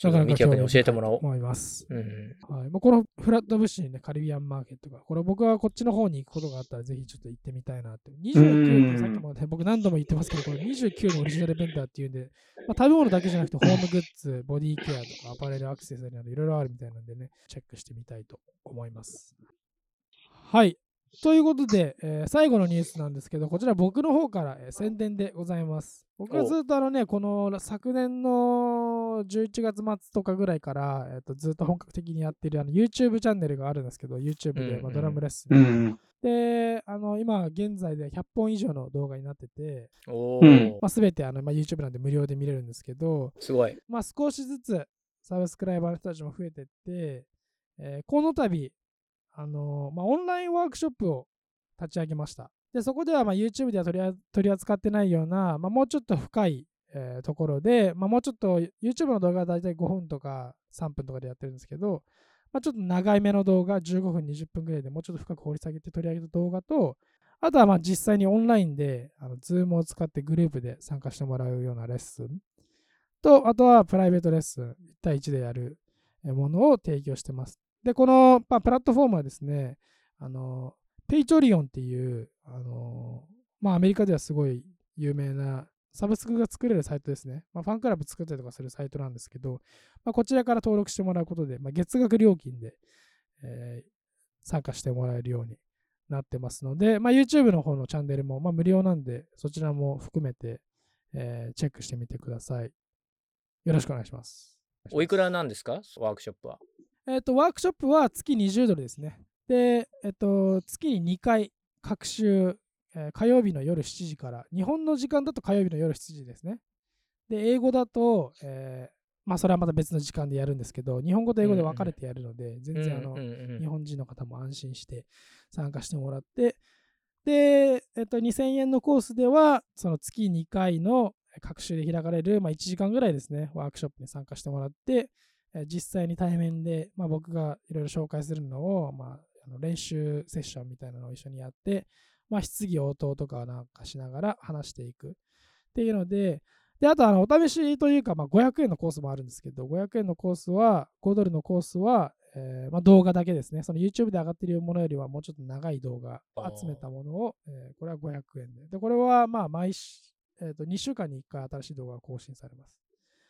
ちょっとみきくんに教えてもらおう思います。はい、もうこのフラットブッシュにね、カリビアンマーケットが、これ僕はこっちの方に行くことがあったら、ぜひちょっと行ってみたいなって。29ってさっきもね、僕何度も言ってますけど、これ29のオリジナルベンダーっていうんで、まあ、食べ物だけじゃなくて、ホームグッズ、ボディケアとか、アパレル、アクセサリーなどいろいろあるみたいなんでね、チェックしてみたいと思います。はい。ということで、えー最後のニュースなんですけど、こちら僕の方から、えー宣伝でございます。僕はずっとあのね、この昨年の11月末とかぐらいから、えー、とずっと本格的にやってるあの YouTube チャンネルがあるんですけど、YouTube で、うんうんまあ、ドラムレッスン。うん。で、あの今現在で100本以上の動画になってて、まあ、全てあの、まあ、YouTube なんで無料で見れるんですけど、すごいまあ、少しずつサブスクライバーの人たちも増えてって、えーこの度、あのまあ、オンラインワークショップを立ち上げました。で、そこではま YouTube では取り扱ってないような、まあ、もうちょっと深い、えーところで、まあ、もうちょっと YouTube の動画はだいたい5分とか3分とかでやってるんですけど、まあ、ちょっと長い目の動画、15分、20分ぐらいでもうちょっと深く掘り下げて取り上げた動画と、あとはま実際にオンラインで、あの Zoom を使ってグループで参加してもらうようなレッスンと、あとはプライベートレッスン、1対1でやるものを提供してます。で、この、まあ、プラットフォームはですね、あの、 Patreon っていう、あの、まあ、アメリカではすごい有名なサブスクが作れるサイトですね。まあ、ファンクラブ作ったりとかするサイトなんですけど、まあ、こちらから登録してもらうことで、まあ、月額料金で、えー参加してもらえるようになってますので、まあ、YouTube の方のチャンネルも、まあ、無料なんで、そちらも含めて、えーチェックしてみてください。よろしくお願いします。おいくらなんですか？ワークショップはえっ、と、ワークショップは月20ドルですね。で、えっ、と、月に2回、各週、えー火曜日の夜7時から、日本の時間だと火曜日の夜7時ですね。で、英語だと、えーまあ、それはまた別の時間でやるんですけど、日本語と英語で分かれてやるので、全然あの、日本人の方も安心して参加してもらって、で、えっと、2000円のコースでは、その月2回の各週で開かれる、まあ、1時間ぐらいですね、ワークショップに参加してもらって、えー実際に対面で、まあ、僕がいろいろ紹介するのを、まあ、あの練習セッションみたいなのを一緒にやって、まあ、質疑応答とかなんかしながら話していくっていうので、で、あと、あの、お試しというか、まあ、500円のコースもあるんですけど、500円のコースは、5ドルのコースは、えーまあ、動画だけですね。その YouTube で上がっているものよりはもうちょっと長い動画集めたものを、えーこれは500円で。で、これは、まあ、毎週、えーと、2週間に1回新しい動画が更新されます。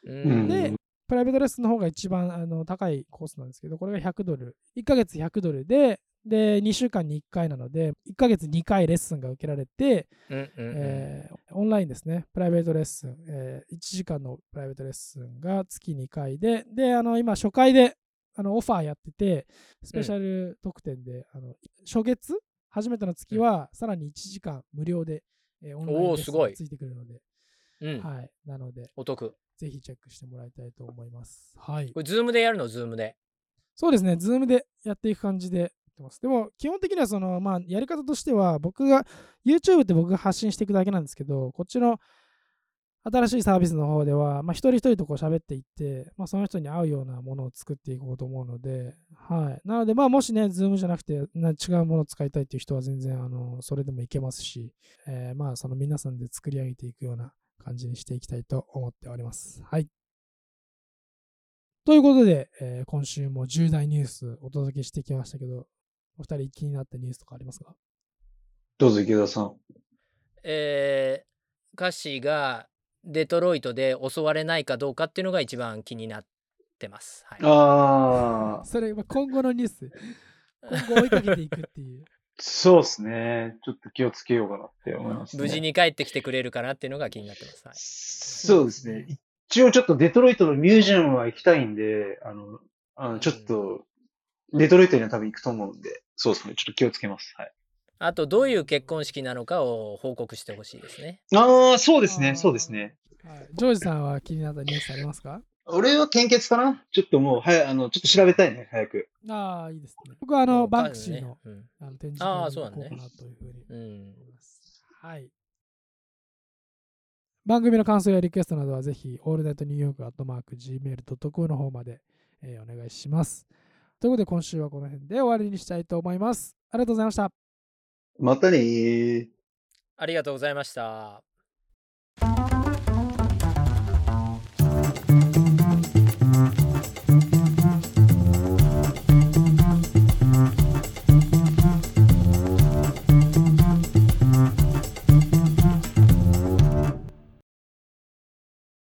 うんで、プライベートレッスンの方が一番あの高いコースなんですけど、これが100ドル。1ヶ月100ドルで、で、2週間に1回なので、1ヶ月2回レッスンが受けられて、オンラインですね、プライベートレッスン、えー1時間のプライベートレッスンが月2回で、で、あの今、初回であのオファーやってて、スペシャル特典で、あの初月、初めての月はさらに1時間無料で、えーオンラインレッスンがついてくるので、うんはい、なので、お得ぜひチェックしてもらいたいと思います。はい。これ Zoom でやるの？ Zoom でそうですね、 Zoom でやっていく感じでやってます。でも、基本的にはその、まあ、やり方としては、僕が、YouTube って僕が発信していくだけなんですけど、こっちの新しいサービスの方では、まあ、一人一人とこう喋っていって、まあ、その人に合うようなものを作っていこうと思うので、はい。なので、まあ、もしね、 Zoom じゃなくてな違うものを使いたいっていう人は全然、あの、それでもいけますし、えーまあ、その皆さんで作り上げていくような感じにしていきたいと思っております。はい。ということで、えー今週も重大ニュースお届けしてきましたけど、お二人気になったニュースとかありますか？どうぞ池田さん。えー、カッシーがデトロイトで襲われないかどうかっていうのが一番気になってます。はい、ああ、それ、まあ今後のニュース、今後追いかけていくっていう。そうですね。ちょっと気をつけようかなって思います、ね。無事に帰ってきてくれるかなっていうのが気になってます。はい、そうですね。一応ちょっとデトロイトのミュージアムは行きたいんで、あの、あのちょっと、デトロイトには多分行くと思うんで、そうですね。ちょっと気をつけます。はい。あとどういう結婚式なのかを報告してほしいですね。ああ、そうですね。そうですね。はい、ジョージさんは気になったニュースありますか？俺は献血かな？ちょっともう、はい、あの、ちょっと調べたいね、早く。ああ、いいですね。僕はあの、バンクシーの,、うんあの展示会そうだねに行こうかなというふうにうん思います。はい。番組の感想やリクエストなどはぜひ、オールナイトニューヨークアットマーク Gmail.com の方まで、えーお願いします。ということで、今週はこの辺で終わりにしたいと思います。ありがとうございました。またねー。ありがとうございました。